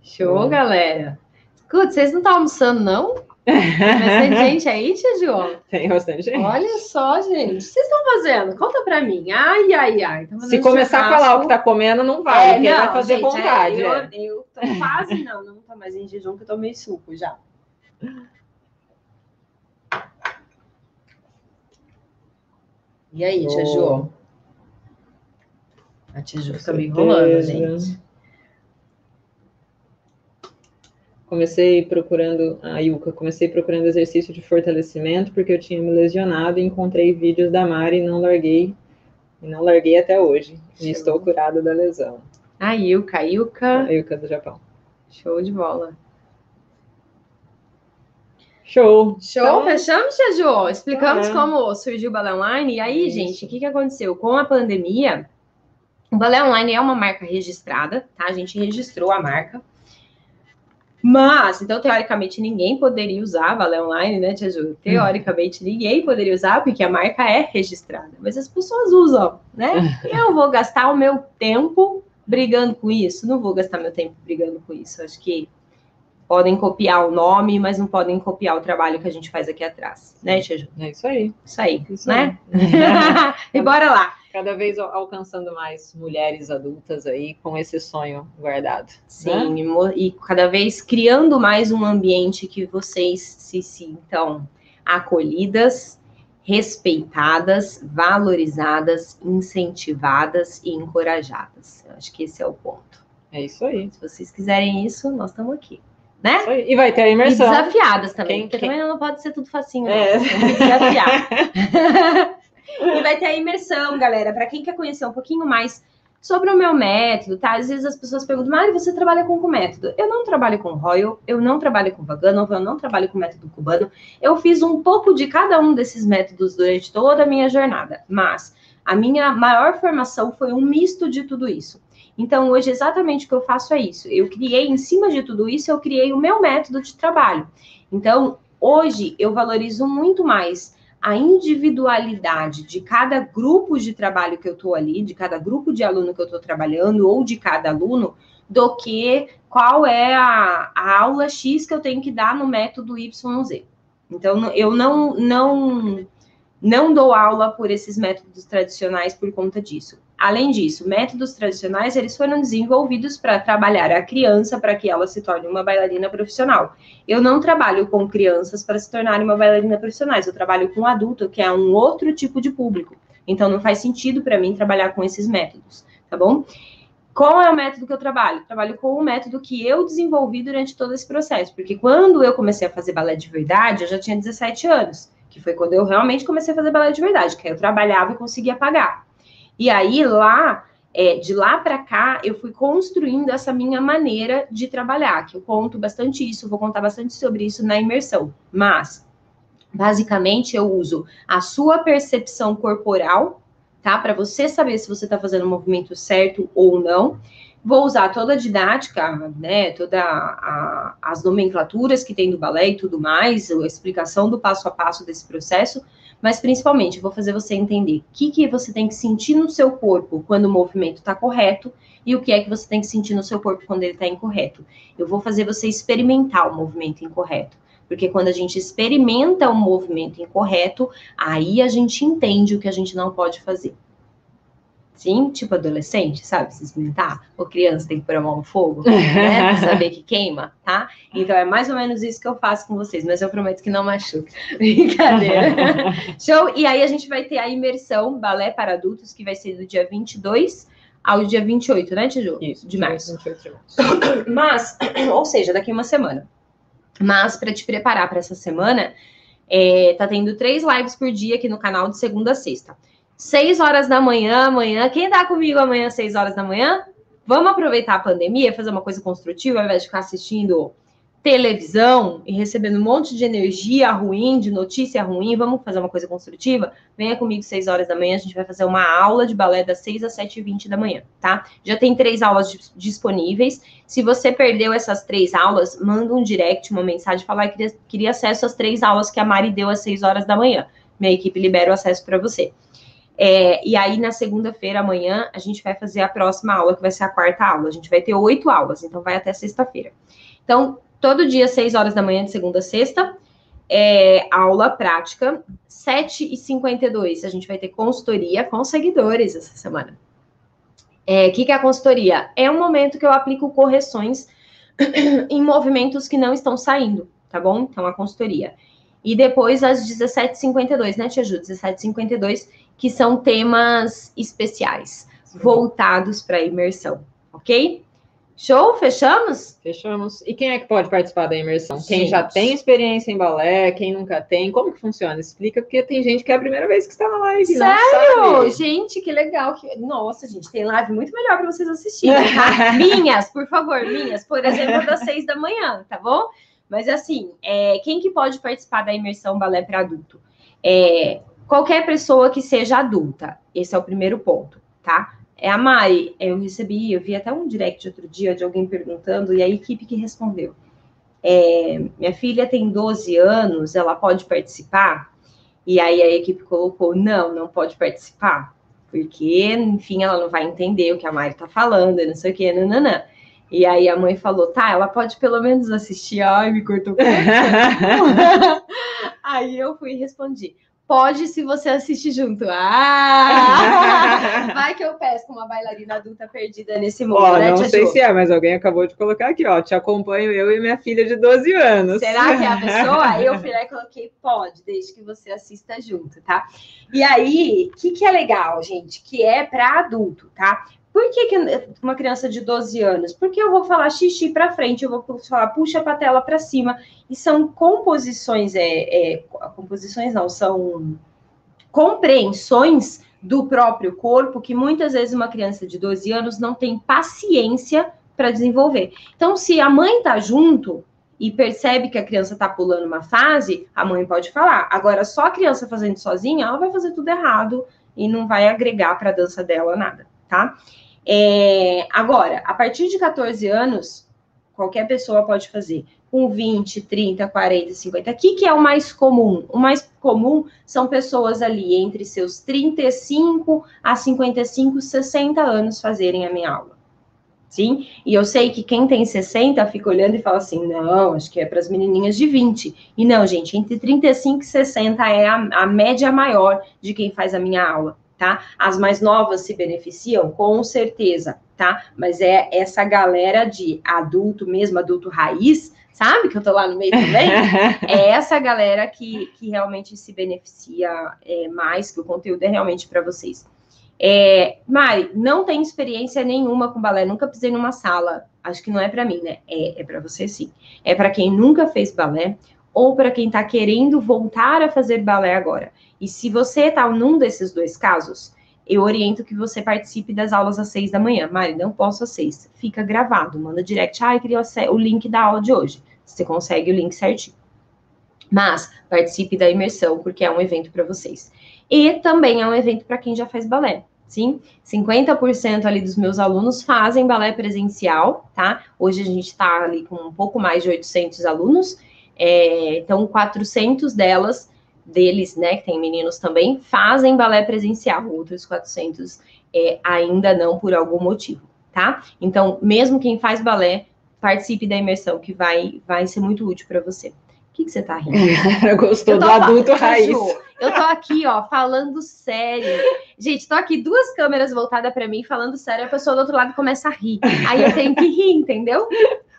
Show, Bom. galera. Escuta, vocês não estão almoçando, não? Mas tem (laughs) gente aí, tia Ju? Tem bastante gente. Olha só, gente. O que vocês estão fazendo? Conta pra mim. Ai, ai, ai. Se começar a churrasco. falar o que tá comendo, não vale, É, porque não, vai fazer gente, vontade. é, é. eu, eu tô quase, não, não tô mais em jejum, que eu tomei suco já. E aí, tia? Boa. A tia Ju fica me enrolando, gente. Comecei procurando, a Yuka, comecei procurando exercício de fortalecimento porque eu tinha me lesionado e encontrei vídeos da Mari e não larguei, e não larguei até hoje. E estou curada da lesão. A Ilka, a Ilka, A Yuka do Japão. show de bola. Show. Show, Então- fechamos, Tia Jo? Explicamos É. como surgiu o Balé Online. E aí, Isso. gente, o que, que aconteceu? Com a pandemia, o Balé Online é uma marca registrada, tá? A gente registrou a marca. Mas, então, teoricamente, ninguém poderia usar Balé Online, né, Tia Ju? Teoricamente, ninguém poderia usar, porque a marca é registrada. Mas as pessoas usam, né? (laughs) Eu vou gastar o meu tempo brigando com isso? Não vou gastar meu tempo brigando com isso. Acho que podem copiar o nome, mas não podem copiar o trabalho que a gente faz aqui atrás, né, Tia Ju? É isso aí. Isso aí, Isso né? aí. (laughs) e bora lá. Cada vez al- alcançando mais mulheres adultas aí com esse sonho guardado. Sim, e mo- e cada vez criando mais um ambiente que vocês se sintam acolhidas, respeitadas, valorizadas, incentivadas e encorajadas. Eu acho que esse é o ponto. É isso aí. Se vocês quiserem isso, nós estamos aqui, né? E vai ter a E imersão. desafiadas também, Quem- porque quem- também não pode ser tudo facinho. É. Desafiar. (laughs) e vai ter a imersão, galera, para quem quer conhecer um pouquinho mais sobre o meu método, tá? Às vezes as pessoas perguntam, Mari, você trabalha com que método? Eu não trabalho com Royal, eu não trabalho com Vaganov, eu não trabalho com método cubano. Eu fiz um pouco de cada um desses métodos durante toda a minha jornada, mas a minha maior formação foi um misto de tudo isso. Então, hoje, exatamente o que eu faço é isso. Eu criei, em cima de tudo isso, eu criei o meu método de trabalho. Então, hoje, eu valorizo muito mais a individualidade de cada grupo de trabalho que eu estou ali, de cada grupo de aluno que eu estou trabalhando, ou de cada aluno, do que qual é a, a aula X que eu tenho que dar no método YZ. Então, eu não, não, não dou aula por esses métodos tradicionais por conta disso. Além disso, métodos tradicionais, eles foram desenvolvidos para trabalhar a criança para que ela se torne uma bailarina profissional. Eu não trabalho com crianças para se tornarem uma bailarina profissionais, eu trabalho com adulto, que é um outro tipo de público. Então, não faz sentido para mim trabalhar com esses métodos, tá bom? Qual é o método que eu trabalho? Trabalho com o método que eu desenvolvi durante todo esse processo, porque quando eu comecei a fazer balé de verdade, eu já tinha 17 anos, que foi quando eu realmente comecei a fazer balé de verdade, que aí eu trabalhava e conseguia pagar. E aí, lá, é, de lá para cá, eu fui construindo essa minha maneira de trabalhar, que eu conto bastante isso, vou contar bastante sobre isso na imersão. Mas, basicamente, eu uso a sua percepção corporal, tá? Para você saber se você está fazendo o movimento certo ou não. Vou usar toda a didática, né? Toda as nomenclaturas que tem do balé e tudo mais, a explicação do passo a passo desse processo mas principalmente eu vou fazer você entender o que, que você tem que sentir no seu corpo quando o movimento está correto e o que é que você tem que sentir no seu corpo quando ele está incorreto. Eu vou fazer você experimentar o movimento incorreto. Porque quando a gente experimenta o movimento incorreto, aí a gente entende o que a gente não pode fazer. Sim, tipo adolescente, sabe? Se experimentar. Ou criança tem que pôr a mão no fogo, (laughs) né? Pra saber que queima, tá? Então é mais ou menos isso que eu faço com vocês, mas eu prometo que não machuca. (laughs) Brincadeira. (laughs) Show? E aí a gente vai ter a imersão balé para adultos, que vai ser do dia 22 ao dia 28, né, Tiju? Isso, De março. 28 de março. (coughs) Mas, (coughs) ou seja, daqui uma semana. Mas para te preparar para essa semana, é, tá tendo três lives por dia aqui no canal de segunda a sexta. Seis horas da manhã, amanhã. Quem tá comigo amanhã, às seis horas da manhã? Vamos aproveitar a pandemia, fazer uma coisa construtiva, ao invés de ficar assistindo televisão e recebendo um monte de energia ruim, de notícia ruim. Vamos fazer uma coisa construtiva? Venha comigo seis horas da manhã, a gente vai fazer uma aula de balé das seis às sete e vinte da manhã, tá? Já tem três aulas dis- disponíveis. Se você perdeu essas três aulas, manda um direct, uma mensagem, falar que queria, queria acesso às três aulas que a Mari deu às seis horas da manhã. Minha equipe libera o acesso para você. É, e aí, na segunda-feira, amanhã, a gente vai fazer a próxima aula, que vai ser a quarta aula. A gente vai ter oito aulas, então vai até sexta-feira. Então, todo dia, seis horas da manhã, de segunda a sexta, é, aula prática. 7h52, a gente vai ter consultoria com seguidores essa semana. É, O que, que é a consultoria? É um momento que eu aplico correções (clears throat) em movimentos que não estão saindo, tá bom? Então, a consultoria. E depois, às 17h52, né, Tia Ju? 17h52, que são temas especiais, voltados para a imersão, ok? Show? Fechamos? Fechamos. E quem é que pode participar da imersão? Quem Gente. já tem experiência em balé, quem nunca tem? Como que funciona? Explica, porque tem gente que é a primeira vez que está na live. Sério? Gente, que legal. Que... Nossa, gente, tem live muito melhor para vocês assistirem, tá? (laughs) minhas, por favor, minhas. Por exemplo, das seis da manhã, tá bom? Mas assim, é, quem que pode participar da imersão balé para adulto? É, qualquer pessoa que seja adulta. Esse é o primeiro ponto, tá? É a Mari, eu recebi, eu vi até um direct outro dia de alguém perguntando, e a equipe que respondeu. É, minha filha tem 12 anos, ela pode participar? E aí a equipe colocou: não, não pode participar, porque, enfim, ela não vai entender o que a Mari tá falando, não sei o que, nananã. E aí a mãe falou: tá, ela pode pelo menos assistir. Ai, me cortou. (laughs) aí eu fui e respondi: pode se você assistir junto. Ah! (laughs) Vai que eu pesco uma bailarina adulta perdida nesse mundo, ó, né, Não sei se é, mas alguém acabou de colocar aqui, ó. Te acompanho eu e minha filha de 12 anos. Será que é a pessoa? Aí eu fui lá e (laughs) coloquei, pode, desde que você assista junto, tá? E aí, o que, que é legal, gente? Que é para adulto, tá? Por que, que, uma criança de 12 anos? Porque eu vou falar xixi para frente, eu vou falar puxa a patela para cima. E são composições, é, é, composições não, são compreensões do próprio corpo que muitas vezes uma criança de 12 anos não tem paciência para desenvolver. Então, se a mãe tá junto e percebe que a criança tá pulando uma fase, a mãe pode falar. Agora, só a criança fazendo sozinha, ela vai fazer tudo errado e não vai agregar para a dança dela nada, tá? É, agora, a partir de 14 anos, qualquer pessoa pode fazer. Com 20, 30, 40, 50. O que, que é o mais comum? O mais comum são pessoas ali entre seus 35 a 55, 60 anos fazerem a minha aula. Sim? E eu sei que quem tem 60 fica olhando e fala assim: não, acho que é para as menininhas de 20. E não, gente, entre 35 e 60 é a, a média maior de quem faz a minha aula tá? As mais novas se beneficiam, com certeza, tá? Mas é essa galera de adulto mesmo, adulto raiz, sabe? Que eu tô lá no meio também. (laughs) é essa galera que, que realmente se beneficia é, mais, que o conteúdo é realmente para vocês. É, Mari, não tenho experiência nenhuma com balé, nunca pisei numa sala. Acho que não é para mim, né? É, é para você sim. É para quem nunca fez balé ou para quem está querendo voltar a fazer balé agora. E se você está num desses dois casos, eu oriento que você participe das aulas às seis da manhã. Mari, não posso às seis. Fica gravado, manda direct. Ah, eu queria o link da aula de hoje. Você consegue o link certinho. Mas participe da imersão, porque é um evento para vocês. E também é um evento para quem já faz balé. Sim, 50% ali dos meus alunos fazem balé presencial, tá? Hoje a gente está ali com um pouco mais de 800 alunos, é, então 400 delas deles, né, que tem meninos também, fazem balé presencial, outros 400 é, ainda não por algum motivo, tá? Então, mesmo quem faz balé, participe da imersão, que vai, vai ser muito útil para você. O que, que você tá rindo? (laughs) Gostou do adulto raiz. eu tô aqui, ó, falando sério. Gente, tô aqui duas câmeras voltadas para mim, falando sério, a pessoa do outro lado começa a rir. Aí eu tenho que rir, entendeu?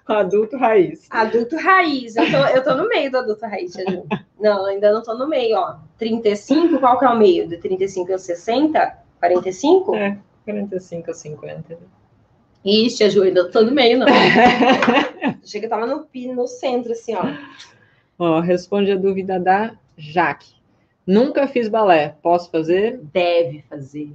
Adulto raiz. Adulto raiz. Eu tô, eu tô no meio do adulto raiz, Tia Não, ainda não tô no meio, ó. 35, qual que é o meio? De 35 a 60? 45? É, 45 a 50. Ixi, Tia Ju, ainda tô no meio, não. (laughs) Chega, tava no, no centro, assim, ó. Ó, responde a dúvida da Jaque. Nunca fiz balé, posso fazer? Deve fazer.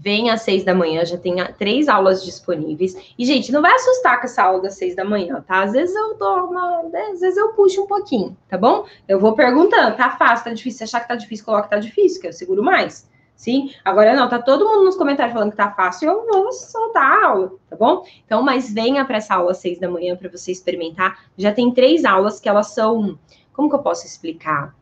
Vem às seis da manhã, já tem três aulas disponíveis. E, gente, não vai assustar com essa aula das seis da manhã, tá? Às vezes eu dou uma. Né, às vezes eu puxo um pouquinho, tá bom? Eu vou perguntando, tá fácil, tá difícil. Se achar que tá difícil, coloca que tá difícil, que eu seguro mais. Sim? Agora não, tá todo mundo nos comentários falando que tá fácil, eu vou soltar a aula, tá bom? Então, mas venha para essa aula às seis da manhã para você experimentar. Já tem três aulas que elas são. Como que eu posso explicar?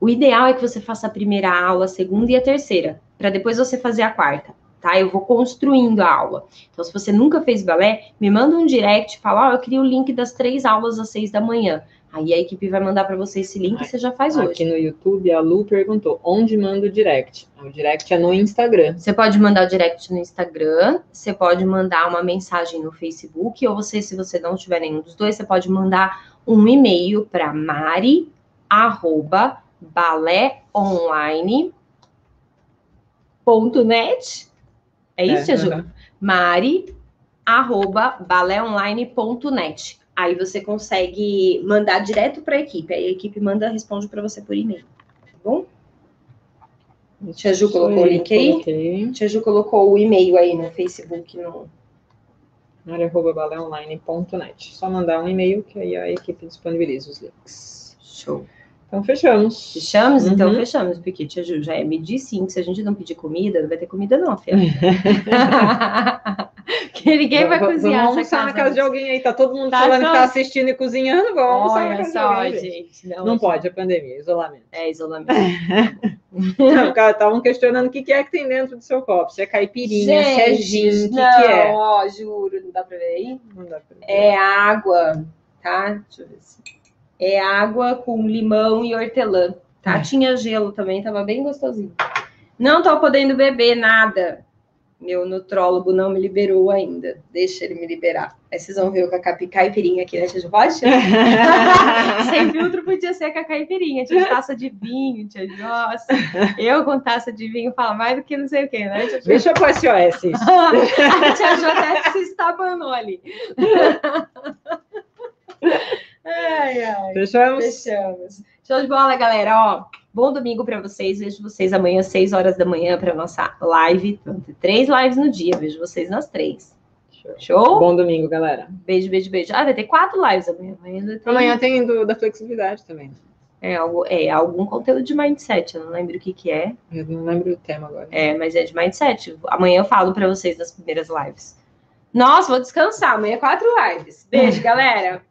O ideal é que você faça a primeira aula, a segunda e a terceira, para depois você fazer a quarta tá? Eu vou construindo a aula. Então, se você nunca fez balé, me manda um direct, fala, ó, oh, eu queria o link das três aulas às seis da manhã. Aí a equipe vai mandar para você esse link e você já faz Aqui hoje. Aqui no YouTube, a Lu perguntou, onde manda o direct? O direct é no Instagram. Você pode mandar o direct no Instagram, você pode mandar uma mensagem no Facebook, ou você, se você não tiver nenhum dos dois, você pode mandar um e-mail para mari, arroba, baléonline.net é isso, é, Ju? Uhum. Mari, arroba baléonline.net. Aí você consegue mandar direto para a equipe. Aí a equipe manda, responde para você por e-mail. Tá bom? Tia Ju colocou o link aí? Coloquei. Tia Ju colocou o e-mail aí no Facebook. No... área.baleonline.net. Só mandar um e-mail que aí a equipe disponibiliza os links. Show. Então, fechamos. Fechamos? Então Uhum. fechamos, porque tia Ju já é medir sim. Se a gente não pedir comida, não vai ter comida, não, filha. (laughs) que ninguém vai V- v- cozinhar. Vamos almoçar na casa de alguém aí. Tá todo mundo Tá falando que todo- tá assistindo e cozinhando. Vamos almoçar na casa de só, alguém. gente. gente. Não, Não gente. pode, é pandemia, isolamento. É isolamento. (laughs) Estavam questionando o que que é que tem dentro do seu copo. Se é caipirinha, se é gin, o que, que é? ó, juro, não dá pra ver aí? Não dá pra ver. É água, tá? Deixa eu ver se. É água com limão e hortelã, tá? Hum. Tinha gelo também, tava bem gostosinho. Não tô podendo beber nada. Meu nutrólogo não me liberou ainda. Deixa ele me liberar. Aí vocês vão ver com a capi- caipirinha aqui, né? Tia? Pode? (laughs) Sem filtro podia ser com a caipirinha. Tinha taça de vinho, tia. Nossa, eu com taça de vinho fala mais do que não sei o quê, né, tia? Deixa eu pôr SOS. isso. (laughs) a tia Ju até se estabanou ali. (laughs) ai, ai. Fechamos? Fechamos. Show de bola, galera. Ó, bom domingo para vocês. Vejo vocês amanhã, às 6 horas da manhã, para nossa live. Três lives no dia. Vejo vocês nas três. Show. Show? Bom domingo, galera. Beijo, beijo, beijo. Ah, vai ter quatro lives amanhã. Amanhã, tem- Amanhã tem do, da flexibilidade também. É, algo, é algum conteúdo de mindset. Eu não lembro o que, que é. Eu não lembro o tema agora. É, mas é de mindset. Amanhã eu falo para vocês nas primeiras lives. Nossa, vou descansar. Amanhã quatro lives. Beijo, (laughs) galera.